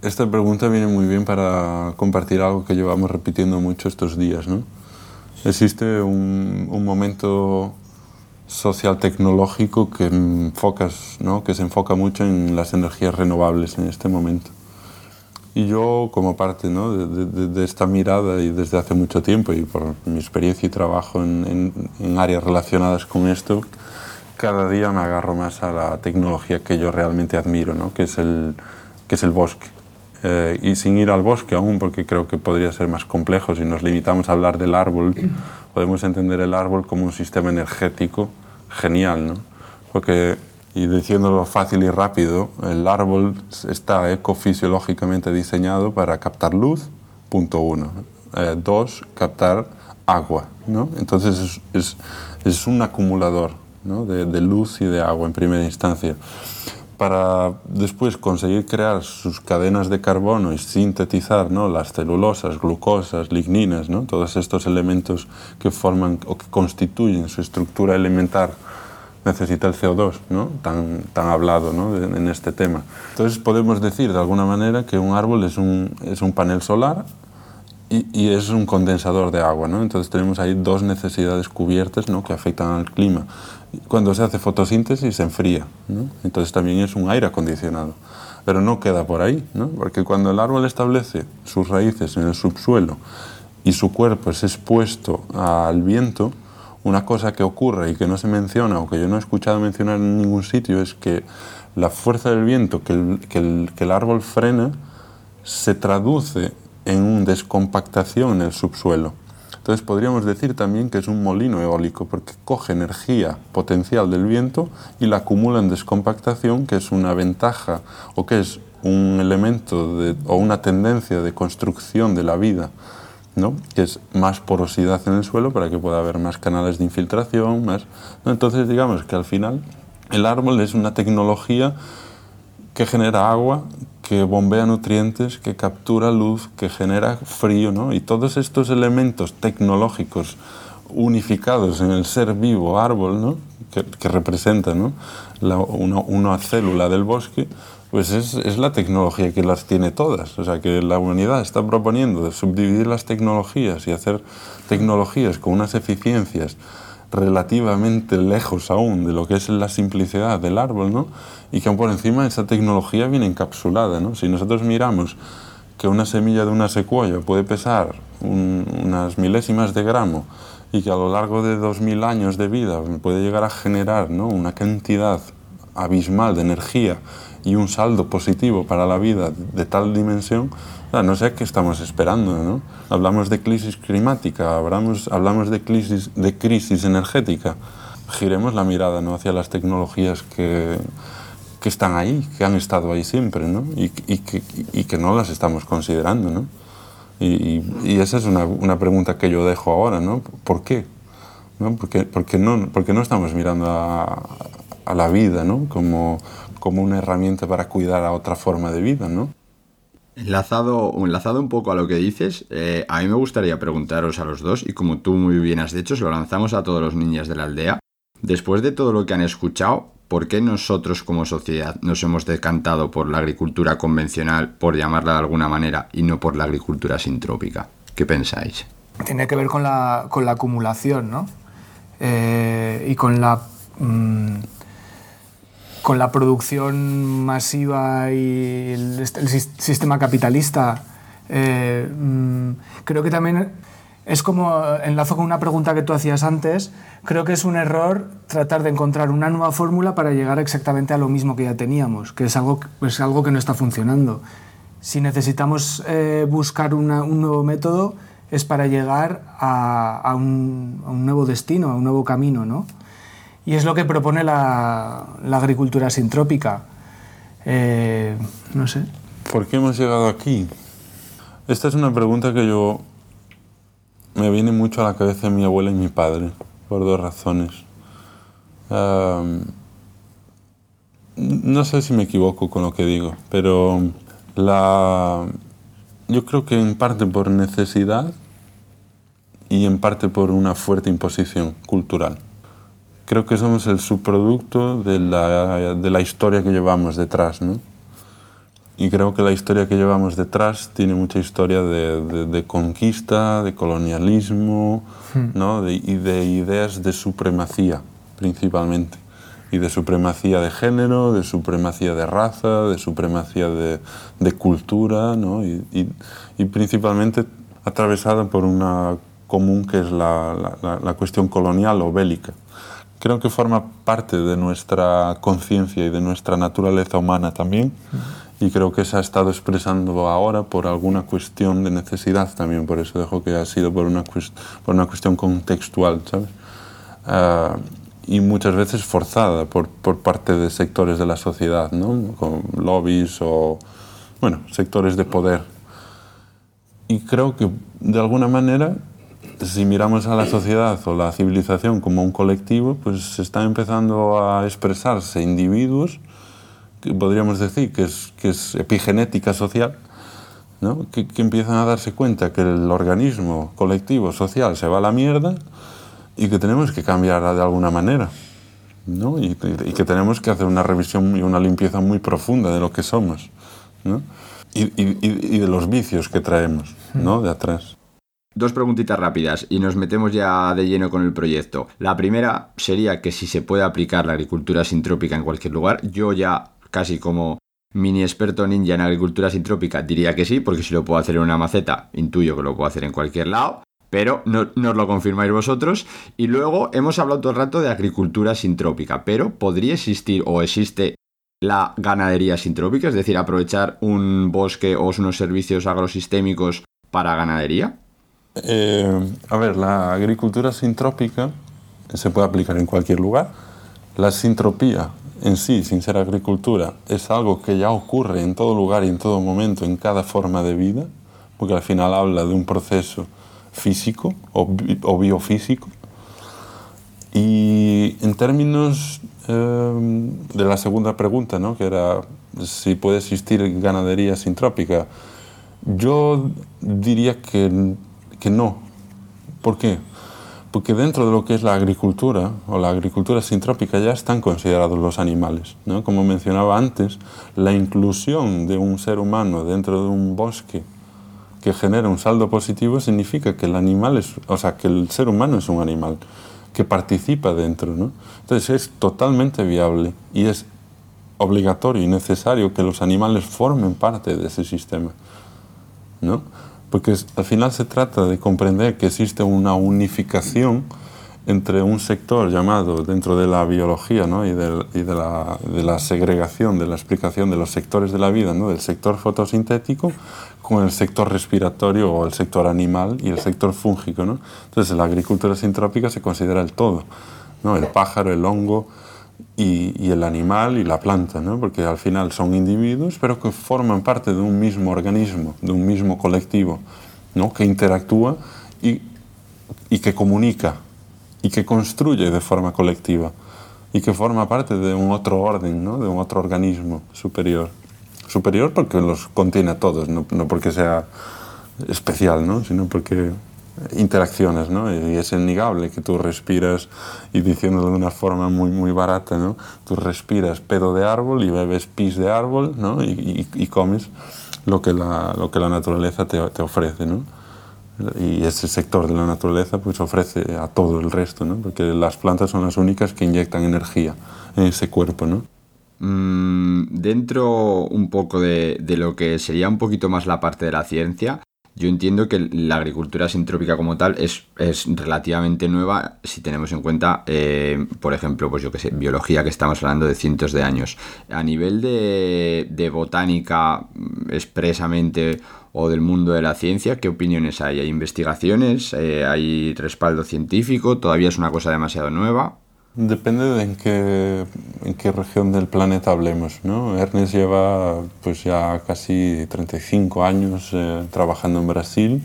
esta pregunta viene muy bien para compartir algo que llevamos repitiendo mucho estos días. ¿no? Existe un, un momento social tecnológico que, enfocas, ¿no? que se enfoca mucho en las energías renovables en este momento. Y yo, como parte ¿no? de, de, de, esta mirada y desde hace mucho tiempo y por mi experiencia y trabajo en, en, en, áreas relacionadas con esto, cada día me agarro más a la tecnología que yo realmente admiro, ¿no? que, es el, que es el bosque. Eh, y sin ir al bosque aún, porque creo que podría ser más complejo, si nos limitamos a hablar del árbol, (clears throat) podemos entender el árbol como un sistema energético genial, ¿no? Porque y diciéndolo fácil y rápido, el árbol está ecofisiológicamente diseñado para captar luz, punto uno. Eh, dos, captar agua. ¿no? Entonces es, es, es un acumulador ¿no? de, de, luz y de agua en primera instancia. Para después conseguir crear sus cadenas de carbono y sintetizar ¿no? las celulosas, glucosas, ligninas, ¿no? todos estos elementos que forman o que constituyen su estructura elementar necesita el CO2, ¿no? tan, tan hablado ¿no? en este tema. Entonces podemos decir de alguna manera que un árbol es un, es un panel solar y, y, es un condensador de agua. ¿no? Entonces tenemos ahí dos necesidades cubiertas ¿no? que afectan al clima. Cuando se hace fotosíntesis se enfría, ¿no? entonces también es un aire acondicionado. Pero no queda por ahí, ¿no? porque cuando el árbol establece sus raíces en el subsuelo y su cuerpo es expuesto al viento, una cosa que ocurre y que no se menciona o que yo no he escuchado mencionar en ningún sitio es que la fuerza del viento que el, que el, que el árbol frena se traduce en una descompactación en el subsuelo. Entonces podríamos decir también que es un molino eólico porque coge energía potencial del viento y la acumula en descompactación, que es una ventaja o que es un elemento o una tendencia de construcción de la vida ¿no? que es más porosidad en el suelo para que pueda haber más canales de infiltración. Más, Entonces, digamos que al final el árbol es una tecnología que genera agua, que bombea nutrientes, que captura luz, que genera frío, ¿no? y todos estos elementos tecnológicos unificados en el ser vivo árbol, ¿no? que, que representa ¿no? Una, una célula del bosque, pues es, es, la tecnología que las tiene todas. O sea, que la humanidad está proponiendo subdividir las tecnologías y hacer tecnologías con unas eficiencias relativamente lejos aún de lo que es la simplicidad del árbol, ¿no? Y que por encima esa tecnología viene encapsulada, ¿no? Si nosotros miramos que una semilla de una secuoya puede pesar un, unas milésimas de gramo y que a lo largo de 2000 años de vida puede llegar a generar ¿no? una cantidad abismal de energía y un saldo positivo para la vida de tal dimensión, no sé qué estamos esperando. ¿no? Hablamos de crisis climática, hablamos, hablamos de, crisis, de crisis energética. Giremos la mirada ¿no? hacia las tecnologías que, que están ahí, que han estado ahí siempre ¿no? y, y, que, y que no las estamos considerando. ¿no? Y, esa es una, una, pregunta que yo dejo ahora, ¿no? ¿Por qué? ¿No? ¿Por, qué, por qué no, por qué no estamos mirando a, a la vida ¿no? como, como una herramienta para cuidar a otra forma de vida, ¿no? Enlazado, enlazado un poco a lo que dices, eh, a mí me gustaría preguntaros a los dos, y como tú muy bien has dicho, se lo lanzamos a todos los niños de la aldea. Después de todo lo que han escuchado, ¿por qué nosotros como sociedad nos hemos decantado por la agricultura convencional, por llamarla de alguna manera, y no por la agricultura sintrópica? ¿Qué pensáis? Tiene que ver con la, con la acumulación, ¿no? Eh, y con la... Mmm, con la producción masiva y el, sistema capitalista. Eh, mmm, creo que también es como, enlazo con una pregunta que tú hacías antes, creo que es un error tratar de encontrar una nueva fórmula para llegar exactamente a lo mismo que ya teníamos, que es algo, es algo que no está funcionando. Si necesitamos eh, buscar un nuevo método, es para llegar a, un, nuevo destino, a un nuevo camino, ¿no? Y es lo que propone la, agricultura sintrópica. Eh, no sé. ¿Por qué hemos llegado aquí? Esta es una pregunta que yo me viene mucho a la cabeza mi abuela y mi padre, por dos razones. No sé si me equivoco con lo que digo, pero la, yo creo que en parte por necesidad y en parte por una fuerte imposición cultural. Creo que somos el subproducto de la, de la historia que llevamos detrás, ¿no? Y creo que la historia que llevamos detrás tiene mucha historia de, de, de conquista, de colonialismo, hmm. ¿no? De, y de ideas de supremacía, principalmente. Y de supremacía de género, de supremacía de raza, de supremacía de, de cultura, ¿no? Y, y, y, principalmente atravesada por una común que es la, la, la cuestión colonial o bélica creo que forma parte de nuestra conciencia y de nuestra naturaleza humana también. Y creo que se ha estado expresando ahora por alguna cuestión de necesidad también, por eso dejo que ha sido por una, por una cuestión contextual, ¿sabes? Uh, y muchas veces forzada por, por, parte de sectores de la sociedad, ¿no? Con lobbies o, bueno, sectores de poder. Y creo que de alguna manera si miramos a la sociedad o la civilización como un colectivo, pues están empezando a expresarse individuos, que podríamos decir que es, que es epigenética social, ¿no? que, que, empiezan a darse cuenta que el organismo colectivo social se va a la mierda y que tenemos que cambiarla de alguna manera. ¿no? Y, y, que tenemos que hacer una revisión y una limpieza muy profunda de lo que somos ¿no? y, y, y de los vicios que traemos ¿no? de atrás. Dos preguntitas rápidas y nos metemos ya de lleno con el proyecto. La primera sería que si se puede aplicar la agricultura sintrópica en cualquier lugar. Yo ya casi como mini experto ninja en agricultura sintrópica diría que sí, porque si lo puedo hacer en una maceta, intuyo que lo puedo hacer en cualquier lado. Pero no, os lo confirmáis vosotros. Y luego hemos hablado todo el rato de agricultura sintrópica, pero ¿podría existir o existe la ganadería sintrópica? Es decir, aprovechar un bosque o unos servicios agrosistémicos para ganadería. Eh, a ver, la agricultura sintrópica se puede aplicar en cualquier lugar. La sintropía en sí, sin ser agricultura, es algo que ya ocurre en todo lugar y en todo momento, en cada forma de vida, porque al final habla de un proceso físico o, biofísico. Y en términos eh, de la segunda pregunta, ¿no? que era si puede existir ganadería sintrópica, yo diría que, que no. ¿Por qué? Porque dentro de lo que es la agricultura o la agricultura sintrópica ya están considerados los animales. ¿no? Como mencionaba antes, la inclusión de un ser humano dentro de un bosque que genera un saldo positivo significa que el animal es, o sea, que el ser humano es un animal que participa dentro, ¿no? Entonces es totalmente viable y es obligatorio y necesario que los animales formen parte de ese sistema, ¿no? Porque al final se trata de comprender que existe una unificación entre un sector llamado dentro de la biología ¿no? y, de, y de, la, de, la, segregación, de la explicación de los sectores de la vida, ¿no? del sector fotosintético con el sector respiratorio o el sector animal y el sector fúngico. ¿no? Entonces, en la agricultura sintrópica se considera el todo, ¿no? el pájaro, el hongo y, y el animal y la planta, ¿no? porque al final son individuos, pero que forman parte de un mismo organismo, de un mismo colectivo, ¿no? que interactúa y, y que comunica y que construye de forma colectiva y que forma parte de un otro orden, ¿no? de un otro organismo superior. Superior porque los contiene a todos, no, no porque sea especial, ¿no? sino porque interacciones, ¿no? Y es innegable que tú respiras, y diciéndolo de una forma muy, muy barata, ¿no? Tú respiras pedo de árbol y bebes pis de árbol, ¿no? Y, comes lo que la, lo que la naturaleza te, te ofrece, ¿no? y ese sector de la naturaleza pues ofrece a todo el resto, ¿no? porque las plantas son las únicas que inyectan energía en ese cuerpo. ¿no? Mm, dentro un poco de, de, lo que sería un poquito más la parte de la ciencia, yo entiendo que la agricultura sintrópica como tal es, es relativamente nueva si tenemos en cuenta, eh, por ejemplo, pues yo que sé, biología que estamos hablando de cientos de años. A nivel de, de botánica expresamente o del mundo de la ciencia, ¿qué opiniones hay? ¿Hay investigaciones? Eh, ¿Hay respaldo científico? ¿Todavía es una cosa demasiado nueva? Depende de en qué, en qué región del planeta hablemos. ¿no? Ernest lleva pues ya casi 35 años eh, trabajando en Brasil.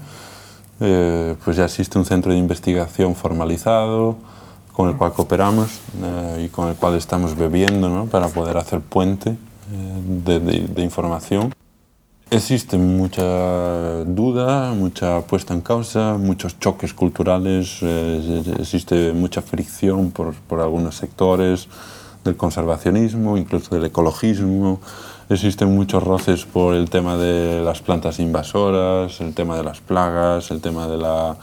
Eh, pues ya existe un centro de investigación formalizado con el cual cooperamos eh, y con el cual estamos bebiendo ¿no? para poder hacer puente de, de, de información. Existe mucha duda, mucha puesta en causa, muchos choques culturales, eh, existe mucha fricción por, por, algunos sectores del conservacionismo, incluso del ecologismo. Existen muchos roces por el tema de las plantas invasoras, el tema de las plagas, el tema de la,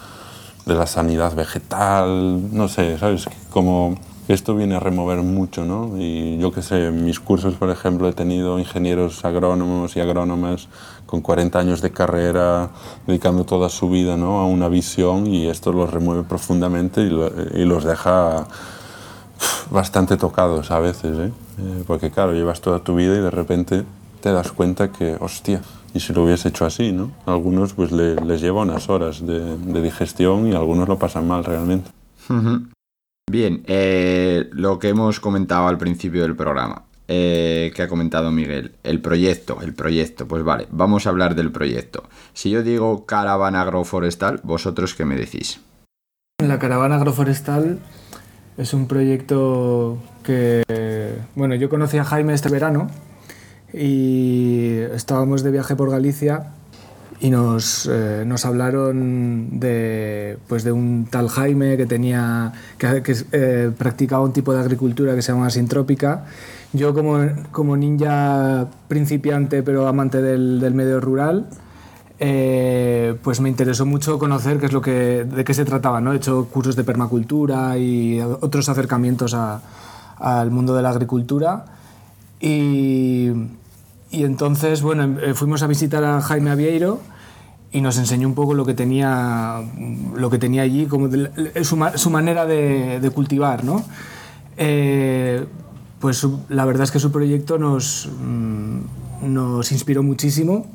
de la sanidad vegetal, no sé, ¿sabes? Como esto viene a remover mucho, ¿no? Y yo que sé, en mis cursos, por ejemplo, he tenido ingenieros agrónomos y agrónomas con 40 años de carrera, dedicando toda su vida ¿no? a una visión y esto los remueve profundamente y, lo, y los deja bastante tocados a veces, ¿eh? Eh, porque claro, llevas toda tu vida y de repente te das cuenta que, hostia, y si lo hubiese hecho así, ¿no? algunos pues le, les lleva unas horas de, de, digestión y algunos lo pasan mal realmente. Uh -huh. Bien, eh, lo que hemos comentado al principio del programa, eh, que ha comentado Miguel, el proyecto, el proyecto, pues vale, vamos a hablar del proyecto. Si yo digo caravana agroforestal, ¿vosotros qué me decís? La caravana agroforestal es un proyecto que, bueno, yo conocí a Jaime este verano y estábamos de viaje por Galicia y nos, eh, nos hablaron de, pues de un tal Jaime que, tenía, que, que eh, practicaba un tipo de agricultura que se llama sintrópica. Yo como, como ninja principiante pero amante del, del medio rural, eh, pues me interesó mucho conocer qué es lo que, de qué se trataba. ¿no? He hecho cursos de permacultura y otros acercamientos al mundo de la agricultura. Y, y entonces, bueno, fuimos a visitar a Jaime Avieiro y nos enseñó un poco lo que tenía, lo que tenía allí, como de, su, su, manera de, de cultivar, ¿no? Eh, pues la verdad es que su proyecto nos, mmm, nos inspiró muchísimo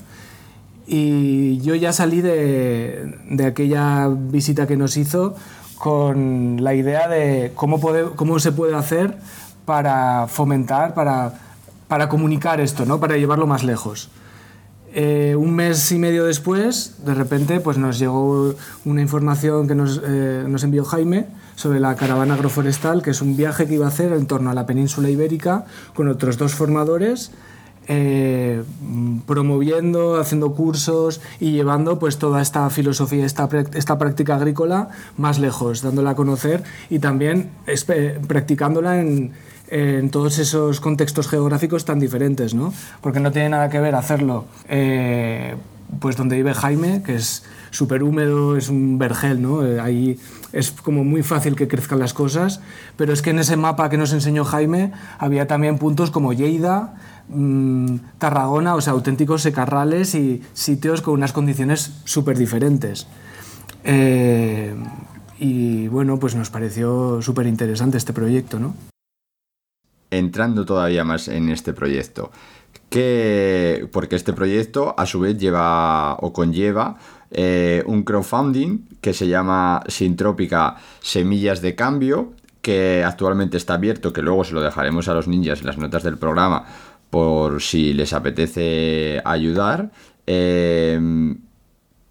y yo ya salí de, de, aquella visita que nos hizo con la idea de cómo, puede, cómo se puede hacer para fomentar, para, para comunicar esto, ¿no? para llevarlo más lejos. Eh, un mes y medio después, de repente, pues nos llegó una información que nos, eh, nos envió Jaime sobre la caravana agroforestal, que es un viaje que iba a hacer en torno a la península ibérica con otros dos formadores eh, promoviendo, haciendo cursos y llevando pues toda esta filosofía, esta, esta práctica agrícola más lejos, dándola a conocer y también practicándola en, en, todos esos contextos geográficos tan diferentes, ¿no? Porque no tiene nada que ver hacerlo eh, pues donde vive Jaime, que es súper húmedo, es un vergel, ¿no? Eh, ahí es como muy fácil que crezcan las cosas, pero es que en ese mapa que nos enseñó Jaime había también puntos como Lleida, Mm, Tarragona, o sea, auténticos secarrales y sitios con unas condiciones súper diferentes. Eh, y bueno, pues nos pareció súper interesante este proyecto, ¿no? Entrando todavía más en este proyecto, que, porque este proyecto a su vez lleva o conlleva eh, un crowdfunding que se llama Sintrópica Semillas de Cambio, que actualmente está abierto, que luego se lo dejaremos a los ninjas en las notas del programa por si les apetece ayudar. Em,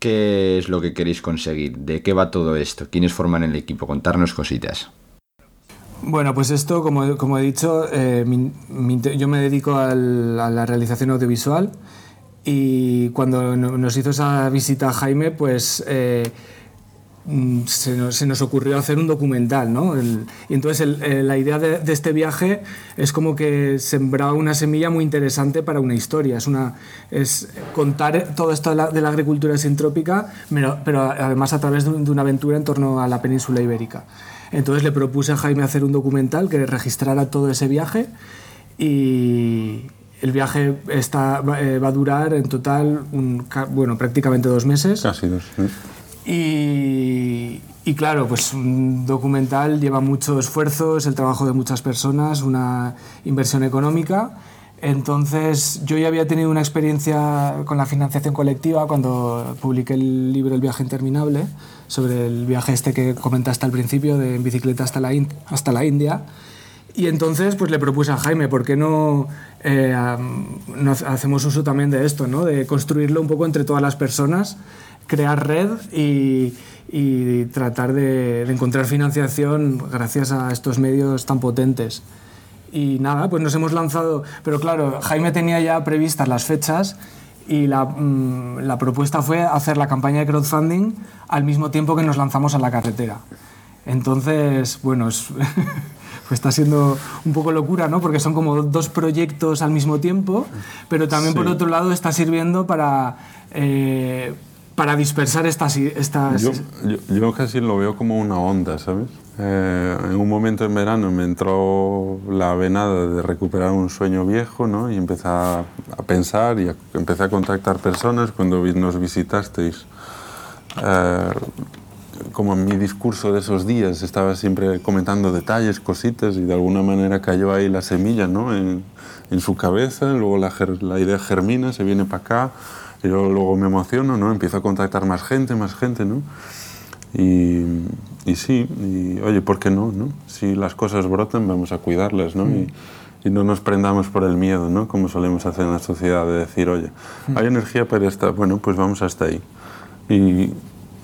¿Qué es lo que queréis conseguir? ¿De qué va todo esto? ¿Quiénes forman el equipo? Contarnos cositas. Bueno, pues esto, como, he dicho, eh, yo me dedico a la realización audiovisual y cuando nos hizo esa visita Jaime, pues eh, Mm, se nos, ocurrió hacer un documental, ¿no? y entonces la idea de, este viaje es como que sembraba una semilla muy interesante para una historia. Es contar todo esto de la, de la agricultura sintrópica, pero, pero, además a través de, una aventura en torno a la península ibérica. Entonces le propuse a Jaime hacer un documental que registrara todo ese viaje y, el viaje está, va, eh, a durar en total un, bueno, prácticamente dos meses. Casi dos. Y, claro, pues un documental lleva mucho esfuerzo, es el trabajo de muchas personas, una inversión económica. Entonces yo ya había tenido una experiencia con la financiación colectiva cuando publiqué el libro El viaje interminable, sobre el viaje este que comentaste al principio, de en bicicleta hasta la, hasta la India. Y entonces pues le propuse a Jaime, ¿por qué no, eh, hacemos uso también de esto, ¿no? de construirlo un poco entre todas las personas? crear red y, tratar de, encontrar financiación gracias a estos medios tan potentes. Y nada, pues nos hemos lanzado, pero claro, Jaime tenía ya previstas las fechas y la, mm, la, propuesta fue hacer la campaña de crowdfunding al mismo tiempo que nos lanzamos a la carretera. Entonces, bueno, (laughs) pues está siendo un poco locura, ¿no? Porque son como dos proyectos al mismo tiempo, pero también por otro lado está sirviendo para... Eh, para dispersar estas... estas... Yo, yo, casi lo veo como una onda, ¿sabes? Eh, en un momento en verano me entró la venada de recuperar un sueño viejo, ¿no? Y empecé a, pensar y empecé a contactar personas cuando nos visitasteis. Eh, como en mi discurso de esos días estaba siempre comentando detalles, cositas, y de alguna manera cayó ahí la semilla, ¿no? En, en su cabeza, luego la, la idea germina, se viene para acá y yo luego me emociono, ¿no? Empiezo a contactar más gente, más gente, ¿no? Y, y sí, y oye, ¿por qué no, no? Si las cosas brotan, vamos a cuidarlas, ¿no? Y, y, no nos prendamos por el miedo, ¿no? Como solemos hacer en la sociedad, de decir, oye, hay energía para esta, bueno, pues vamos hasta ahí. Y,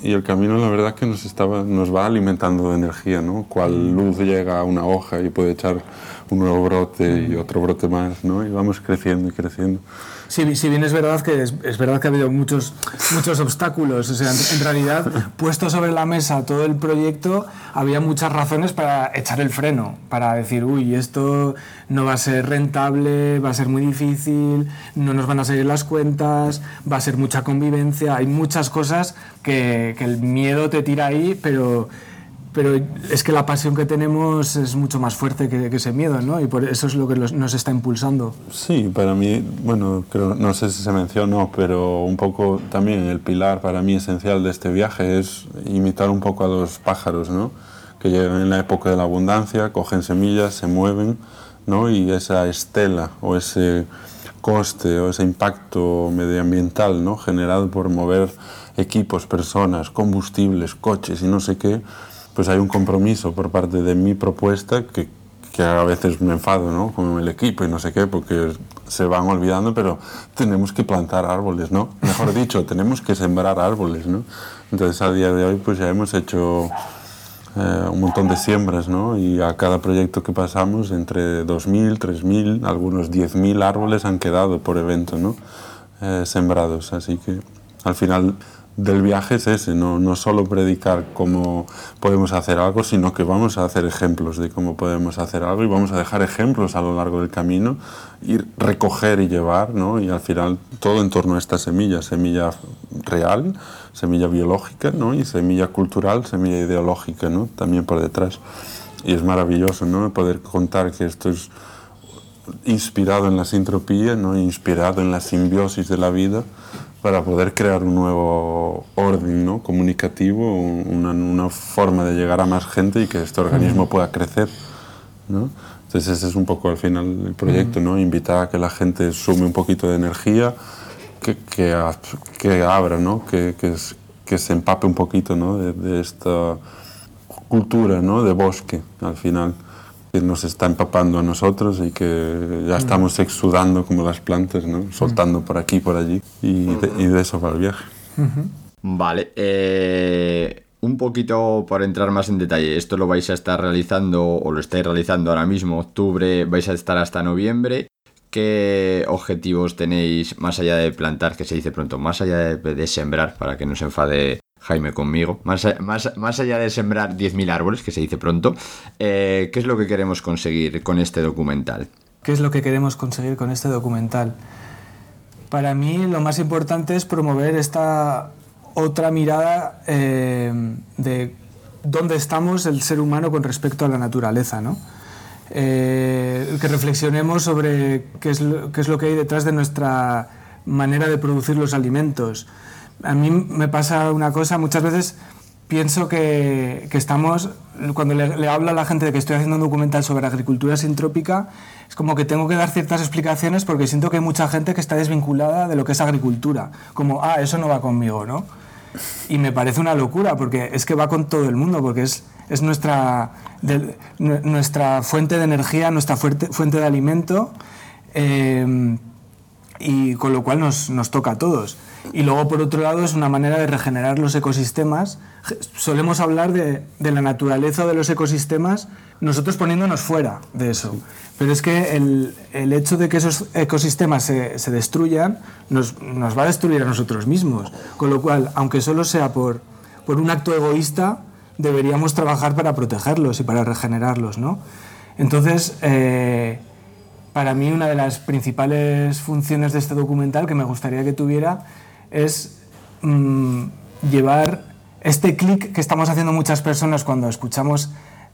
y el camino, la verdad, que nos, estaba, nos va alimentando de energía, ¿no? Cual luz llega a una hoja y puede echar un nuevo brote y otro brote más, ¿no? Y vamos creciendo y creciendo. Si bien es verdad que es, verdad que ha habido muchos, muchos obstáculos. O sea, en, realidad, puesto sobre la mesa todo el proyecto, había muchas razones para echar el freno, para decir, uy, esto no va a ser rentable, va a ser muy difícil, no nos van a seguir las cuentas, va a ser mucha convivencia. Hay muchas cosas que el miedo te tira ahí, pero pero es que la pasión que tenemos es mucho más fuerte que, ese miedo, ¿no? Y por eso es lo que nos está impulsando. Sí, para mí, bueno, creo, no sé si se mencionó, pero un poco también el pilar para mí esencial de este viaje es imitar un poco a los pájaros, ¿no? Que llegan en la época de la abundancia, cogen semillas, se mueven, ¿no? Y esa estela o ese coste o ese impacto medioambiental, ¿no? Generado por mover equipos, personas, combustibles, coches y no sé qué, pues hay un compromiso por parte de mi propuesta que que a veces me enfado, ¿no? Con el equipo y no sé qué, porque se van olvidando, pero tenemos que plantar árboles, ¿no? (laughs) Mejor dicho, tenemos que sembrar árboles, ¿no? Entonces a día de hoy pues ya hemos hecho eh, un montón de siembras, ¿no? Y a cada proyecto que pasamos, entre 2.000, 3.000, algunos 10.000 árboles han quedado por evento, ¿no? Eh, sembrados, así que al final del viaje es ese, no, no solo predicar cómo podemos hacer algo, sino que vamos a hacer ejemplos de cómo podemos hacer algo y vamos a dejar ejemplos a lo largo del camino, ir recoger y llevar, ¿no? y al final todo en torno a esta semilla, semilla real, semilla biológica ¿no? y semilla cultural, semilla ideológica ¿no? también por detrás. Y es maravilloso ¿no? poder contar que esto es inspirado en la sintropía, ¿no? inspirado en la simbiosis de la vida para poder crear un nuevo orden ¿no? comunicativo, una, una, forma de llegar a más gente y que este organismo pueda crecer. ¿no? Entonces ese es un poco al final el proyecto, ¿no? invitar a que la gente sume un poquito de energía, que, que, que abra, ¿no? que, que, que, se empape un poquito ¿no? de, de esta cultura ¿no? de bosque al final que nos está empapando a nosotros y que ya estamos exudando como las plantas, ¿no? soltando por aquí y por allí. Y de, y de, eso va el viaje. Vale. Eh, un poquito para entrar más en detalle. Esto lo vais a estar realizando o lo estáis realizando ahora mismo, octubre, vais a estar hasta noviembre. ¿Qué objetivos tenéis más allá de plantar, que se dice pronto, más allá de, de sembrar, para que no se enfade Jaime conmigo, más, más, más allá de sembrar 10.000 árboles, que se dice pronto, eh, ¿qué es lo que queremos conseguir con este documental? ¿Qué es lo que queremos conseguir con este documental? Para mí lo más importante es promover esta otra mirada eh, de dónde estamos el ser humano con respecto a la naturaleza, ¿no? Eh, que reflexionemos sobre qué es, lo, qué es lo que hay detrás de nuestra manera de producir los alimentos, a mí me pasa una cosa, muchas veces pienso que, que estamos, cuando le, hablo a la gente de que estoy haciendo un documental sobre agricultura sintrópica, es como que tengo que dar ciertas explicaciones porque siento que hay mucha gente que está desvinculada de lo que es agricultura, como, ah, eso no va conmigo, ¿no? Y me parece una locura porque es que va con todo el mundo, porque es, es nuestra, nuestra fuente de energía, nuestra fuente, fuente de alimento, eh, y con lo cual nos, nos toca a todos. Y luego, por otro lado, es una manera de regenerar los ecosistemas. Solemos hablar de, de, la naturaleza de los ecosistemas, nosotros poniéndonos fuera de eso. Pero es que el, el hecho de que esos ecosistemas se, se destruyan nos, nos, va a destruir a nosotros mismos. Con lo cual, aunque solo sea por, por un acto egoísta, deberíamos trabajar para protegerlos y para regenerarlos. ¿no? Entonces, eh, para mí, una de las principales funciones de este documental que me gustaría que tuviera es mmm, llevar este clic que estamos haciendo muchas personas cuando escuchamos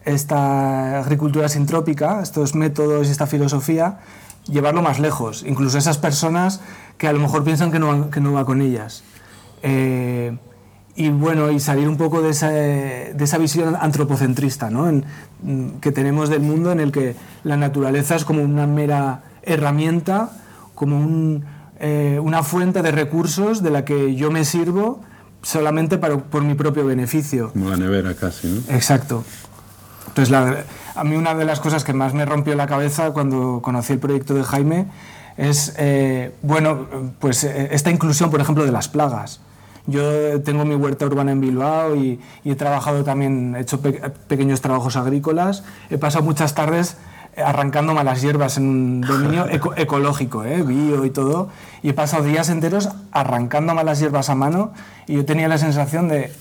esta agricultura sintrópica, estos métodos y esta filosofía, llevarlo más lejos, incluso esas personas que a lo mejor piensan que no, que no va con ellas. Eh, y bueno, y salir un poco de esa, de esa visión antropocentrista ¿no? en, que tenemos del mundo en el que la naturaleza es como una mera herramienta, como un, eh, una fuente de recursos de la que yo me sirvo solamente para, por mi propio beneficio. Como la nevera casi, ¿no? Exacto. Entonces, la, a mí una de las cosas que más me rompió la cabeza cuando conocí el proyecto de Jaime es, eh, bueno, pues eh, esta inclusión, por ejemplo, de las plagas. Yo tengo mi huerta urbana en Bilbao y, y he trabajado también, he hecho pe pequeños trabajos agrícolas. He pasado muchas tardes arrancando malas hierbas en un dominio (laughs) eco ecológico, ¿eh? bio y todo, y he pasado días enteros arrancando malas hierbas a mano y yo tenía la sensación de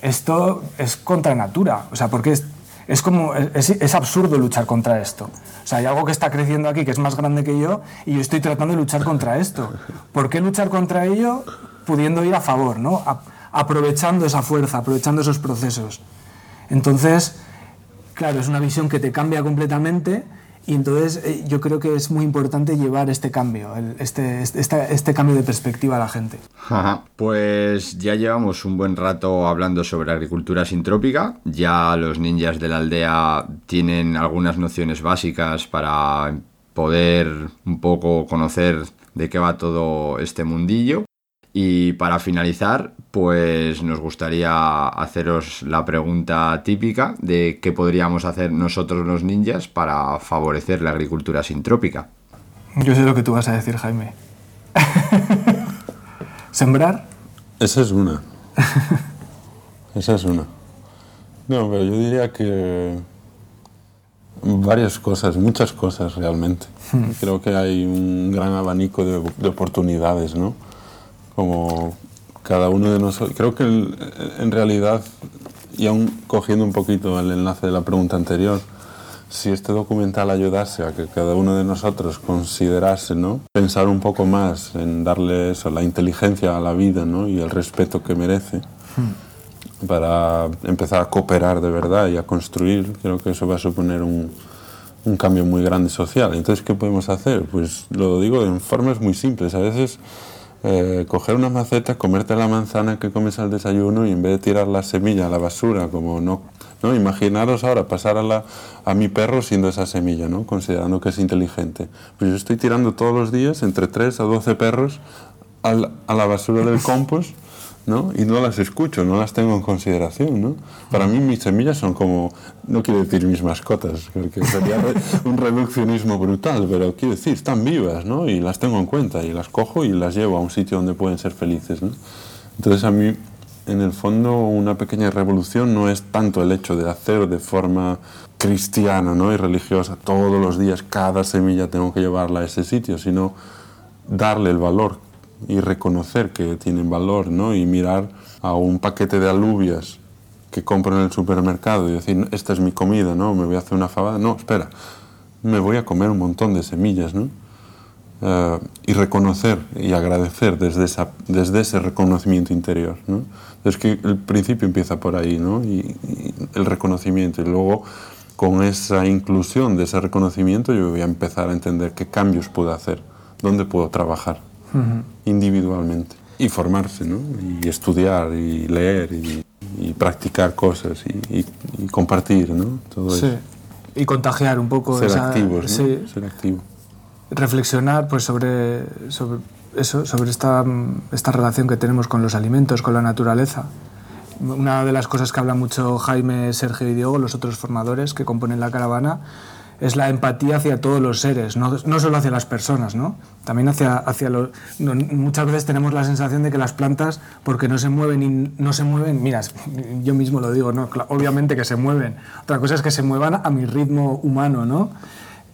esto es contra natura, o sea, porque es, es como es, es, absurdo luchar contra esto. O sea, hay algo que está creciendo aquí que es más grande que yo y yo estoy tratando de luchar contra esto. ¿Por qué luchar contra ello pudiendo ir a favor, ¿no? Aprovechando esa fuerza, aprovechando esos procesos? Entonces, claro, es una visión que te cambia completamente y entonces eh, yo creo que es muy importante llevar este cambio, este, este, este, cambio de perspectiva a la gente. Pues ya llevamos un buen rato hablando sobre agricultura sintrópica, ya los ninjas de la aldea tienen algunas nociones básicas para poder un poco conocer de qué va todo este mundillo. Y para finalizar, pues nos gustaría haceros la pregunta típica de qué podríamos hacer nosotros los ninjas para favorecer la agricultura sintrópica. Yo sé lo que tú vas a decir, Jaime. (laughs) ¿Sembrar? Esa es una. Esa es una. No, pero yo diría que varias cosas, muchas cosas realmente. Creo que hay un gran abanico de, de oportunidades, ¿no? Como cada uno de nosotros. Creo que el- en realidad, y aún cogiendo un poquito el enlace de la pregunta anterior, si este documental ayudase a que cada uno de nosotros considerase, ¿no? Pensar un poco más en darle eso, la inteligencia a la vida, ¿no? Y el respeto que merece para empezar a cooperar de verdad y a construir, creo que eso va a suponer un, un cambio muy grande social. Entonces, ¿qué podemos hacer? Pues lo digo en formas muy simples. A veces eh, coger una maceta, comerte la manzana que comes al desayuno y en vez de tirar la semilla a la basura, como no, no imaginaros ahora pasar a, la, a mi perro siendo esa semilla, ¿no? considerando que es inteligente. Pues yo estoy tirando todos los días entre 3 a 12 perros al- a la basura del compost. ¿No? Y no las escucho, no las tengo en consideración, ¿no? Para mí mis semillas son como, no quiero decir mis mascotas, porque sería (laughs) un reduccionismo brutal, pero quiero decir, están vivas, ¿no? Y las tengo en cuenta y las cojo y las llevo a un sitio donde pueden ser felices, ¿no? Entonces a mí, en el fondo, una pequeña revolución no es tanto el hecho de hacer de forma cristiana, ¿no? Y religiosa, todos los días, cada semilla tengo que llevarla a ese sitio, sino darle el valor y reconocer que tienen valor, ¿no? Y mirar a un paquete de alubias que compro en el supermercado y decir, esta es mi comida, ¿no? Me voy a hacer una fabada. No, espera, me voy a comer un montón de semillas, ¿no? Eh, y reconocer y agradecer desde, esa, desde ese reconocimiento interior, ¿no? Es que el principio empieza por ahí, ¿no? Y, y el reconocimiento y luego con esa inclusión de ese reconocimiento yo voy a empezar a entender qué cambios puedo hacer, dónde puedo trabajar individualmente y formarse, ¿no? Y estudiar y leer y, y practicar cosas y, y- y compartir, ¿no? Todo Sí. eso. Y contagiar un poco Ser esa- activos, ¿no? sí, Ser activo. reflexionar pues sobre, sobre eso, sobre esta, esta relación que tenemos con los alimentos, con la naturaleza. Una de las cosas que habla mucho Jaime, Sergio y Diego, los otros formadores que componen la caravana, es la empatía hacia todos los seres, no, no solo hacia las personas, ¿no? También hacia, hacia los... no- muchas veces tenemos la sensación de que las plantas, porque no se mueven y no se mueven, mira, (laughs) yo mismo lo digo, ¿no? Obviamente que se mueven. Otra cosa es que se muevan a mi ritmo humano, ¿no?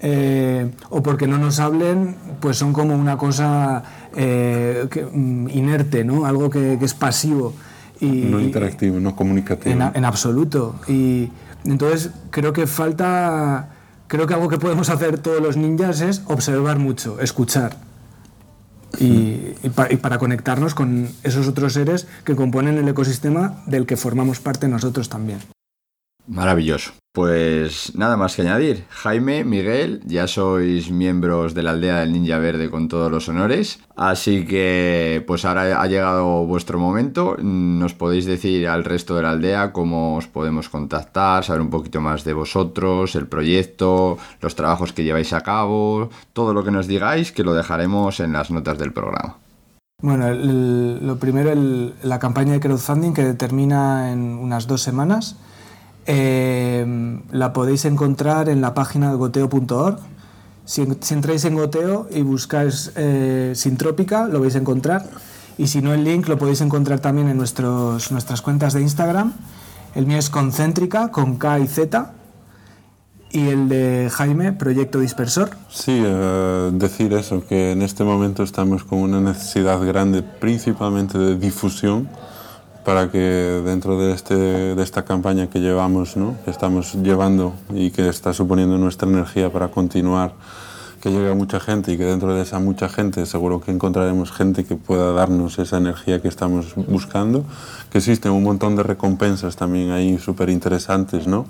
eh, o porque no nos hablen, pues son como una cosa eh, que- mm, inerte, ¿no? Algo que, que es pasivo. Y, No interactivo, no comunicativo. en, en absoluto. Y entonces creo que falta, creo que algo que podemos hacer todos los ninjas es observar mucho, escuchar. Y, y pa- y para conectarnos con esos otros seres que componen el ecosistema del que formamos parte nosotros también. Maravilloso. Pues nada más que añadir. Jaime, Miguel, ya sois miembros de la aldea del Ninja Verde con todos los honores. Así que pues ahora ha llegado vuestro momento. Nos podéis decir al resto de la aldea cómo os podemos contactar, saber un poquito más de vosotros, el proyecto, los trabajos que lleváis a cabo, todo lo que nos digáis que lo dejaremos en las notas del programa. Bueno, lo primero, la campaña de crowdfunding que termina en unas dos semanas, eh, la podéis encontrar en la página goteo.org. Si, si entráis en Goteo y buscáis eh, Sintrópica, lo vais a encontrar. Y si no, el link lo podéis encontrar también en nuestros, nuestras cuentas de Instagram. El mío es Concéntrica, con K y Z. Y el de Jaime, Proyecto Dispersor. Sí, eh, decir eso, que en este momento estamos con una necesidad grande, principalmente de difusión, para que dentro de, este, de esta campaña que llevamos, ¿no? que estamos llevando y que está suponiendo nuestra energía para continuar, que llegue a mucha gente y que dentro de esa mucha gente seguro que encontraremos gente que pueda darnos esa energía que estamos buscando, que existen un montón de recompensas también ahí súper interesantes, ¿no?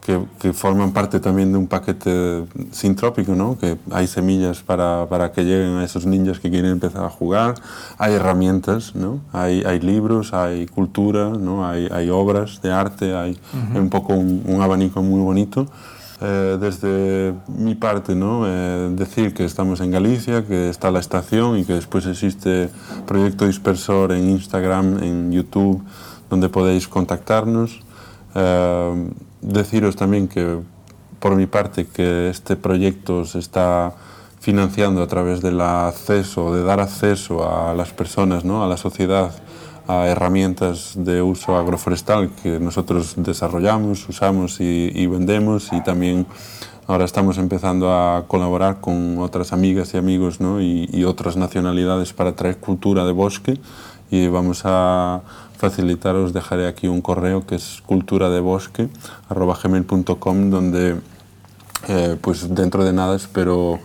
que, que forman parte tamén dun paquete sintrópico, ¿no? que hai semillas para, para que lleguen a esos ninjas que queren empezar a jugar, hai herramientas, ¿no? hai, hai libros, hai cultura, ¿no? hai, hai obras de arte, hai uh -huh. un pouco un, un abanico moi bonito, eh, desde mi parte, ¿no? eh, decir que estamos en Galicia, que está la estación y que después existe Proyecto Dispersor en Instagram, en YouTube, donde podéis contactarnos. Eh, deciros también que, por mi parte, que este proyecto se está financiando a través del acceso, de dar acceso a las personas, ¿no? a la sociedad, a herramientas de uso agroforestal que nosotros desarrollamos, usamos y, vendemos y también ahora estamos empezando a colaborar con otras amigas y amigos ¿no? y, otras nacionalidades para traer cultura de bosque y vamos a facilitar, os dejaré aquí un correo que es culturadebosque.com donde eh, pues dentro de nada espero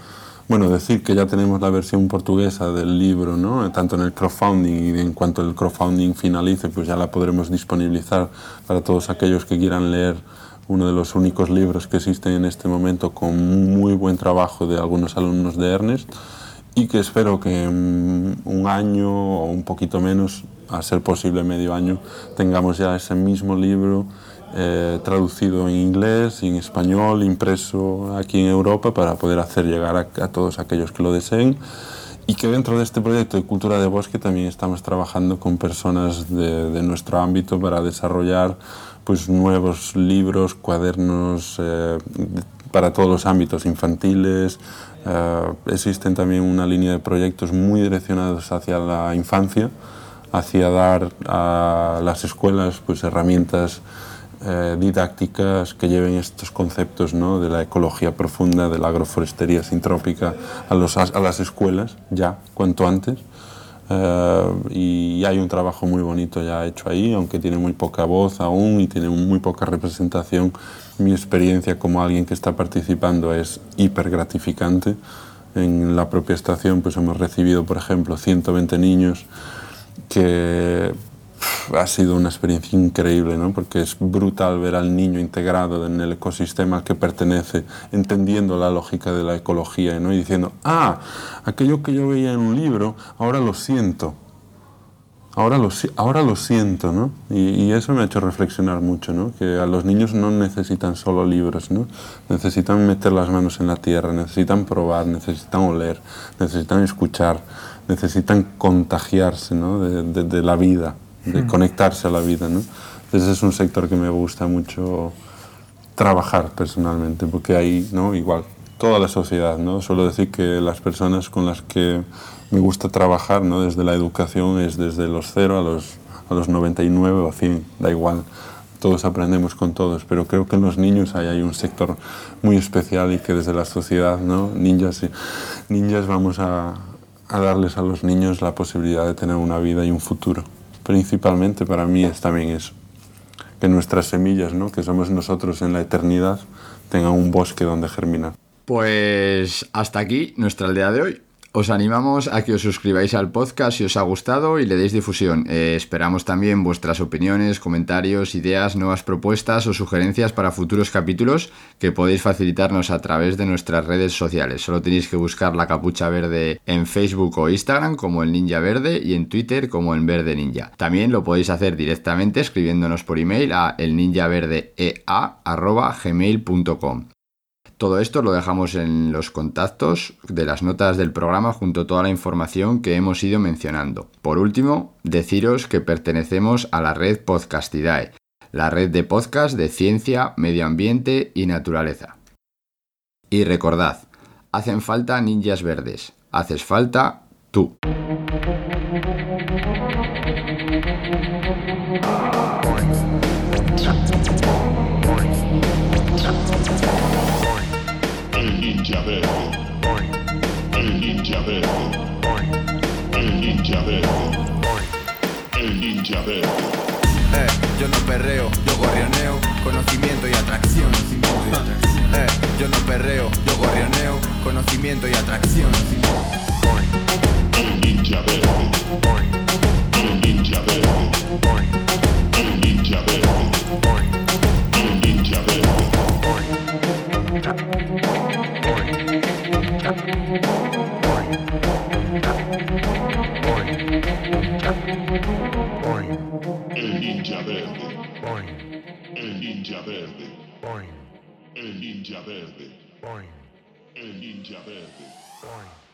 bueno, decir que ya tenemos la versión portuguesa del libro, ¿no? tanto en el crowdfunding y en cuanto el crowdfunding finalice, pues ya la podremos disponibilizar para todos aquellos que quieran leer uno de los únicos libros que existen en este momento con muy buen trabajo de algunos alumnos de Ernest y que espero que en un año o un poquito menos, a ser posible medio año, tengamos ya ese mismo libro eh, traducido en inglés, en español, impreso aquí en Europa para poder hacer llegar a, todos aquellos que lo deseen. Y que dentro de este proyecto de cultura de bosque también estamos trabajando con personas de, nuestro ámbito para desarrollar pues, nuevos libros, cuadernos eh, para todos los ámbitos infantiles. Eh, existen también una línea de proyectos muy direccionados hacia la infancia, hacia dar a las escuelas pues, herramientas eh, didácticas que lleven estos conceptos ¿no? de la ecología profunda, de la agroforestería sintrópica a, los, a las escuelas ya, cuanto antes. Eh, y hay un trabajo muy bonito ya hecho ahí, aunque tiene muy poca voz aún y tiene muy poca representación. Mi experiencia como alguien que está participando es hiper gratificante. En la propia estación pues hemos recibido, por ejemplo, 120 niños que ha sido una experiencia increíble, ¿no? porque es brutal ver al niño integrado en el ecosistema al que pertenece, entendiendo la lógica de la ecología ¿no? y diciendo, ah, aquello que yo veía en un libro, ahora lo siento. Ahora lo, ahora lo siento, ¿no? Y, eso me ha hecho reflexionar mucho, ¿no? Que a los niños no necesitan solo libros, ¿no? Necesitan meter las manos en la tierra, necesitan probar, necesitan oler, necesitan escuchar, necesitan contagiarse, ¿no? de, de la vida de mm. conectarse a la vida. ¿no? Ese es un sector que me gusta mucho trabajar personalmente, porque ahí, ¿no? igual, toda la sociedad, ¿no? suelo decir que las personas con las que me gusta trabajar ¿no? desde la educación es desde los 0 a los, a los 99 o 100, da igual. Todos aprendemos con todos, pero creo que en los niños hay, hay un sector muy especial y que desde la sociedad, ¿no? ninjas, ninjas vamos a, a darles a los niños la posibilidad de tener una vida y un futuro principalmente para mí es también eso, que nuestras semillas, ¿no? que somos nosotros en la eternidad, tengan un bosque donde germinar. Pues hasta aquí nuestra aldea de hoy. Os animamos a que os suscribáis al podcast si os ha gustado y le deis difusión. Eh, esperamos también vuestras opiniones, comentarios, ideas, nuevas propuestas o sugerencias para futuros capítulos que podéis facilitarnos a través de nuestras redes sociales. Solo tenéis que buscar la capucha verde en Facebook o Instagram como el Ninja Verde y en Twitter como el Verde Ninja. También lo podéis hacer directamente escribiéndonos por email a elninjaverdeea.gmail.com. Todo esto lo dejamos en los contactos de las notas del programa junto a toda la información que hemos ido mencionando. Por último, deciros que pertenecemos a la red Podcastidae, la red de podcast de ciencia, medio ambiente y naturaleza. Y recordad, hacen falta ninjas verdes, haces falta tú. Eh, yo no perreo, yo gorrioneo, conocimiento y atracción. Eh, yo no perreo, yo gorrioneo, conocimiento y atracción. Ninja verde. ninja verde. Boing. El ninja verde. Boing. El ninja verde. Boing. El ninja verde. Boing.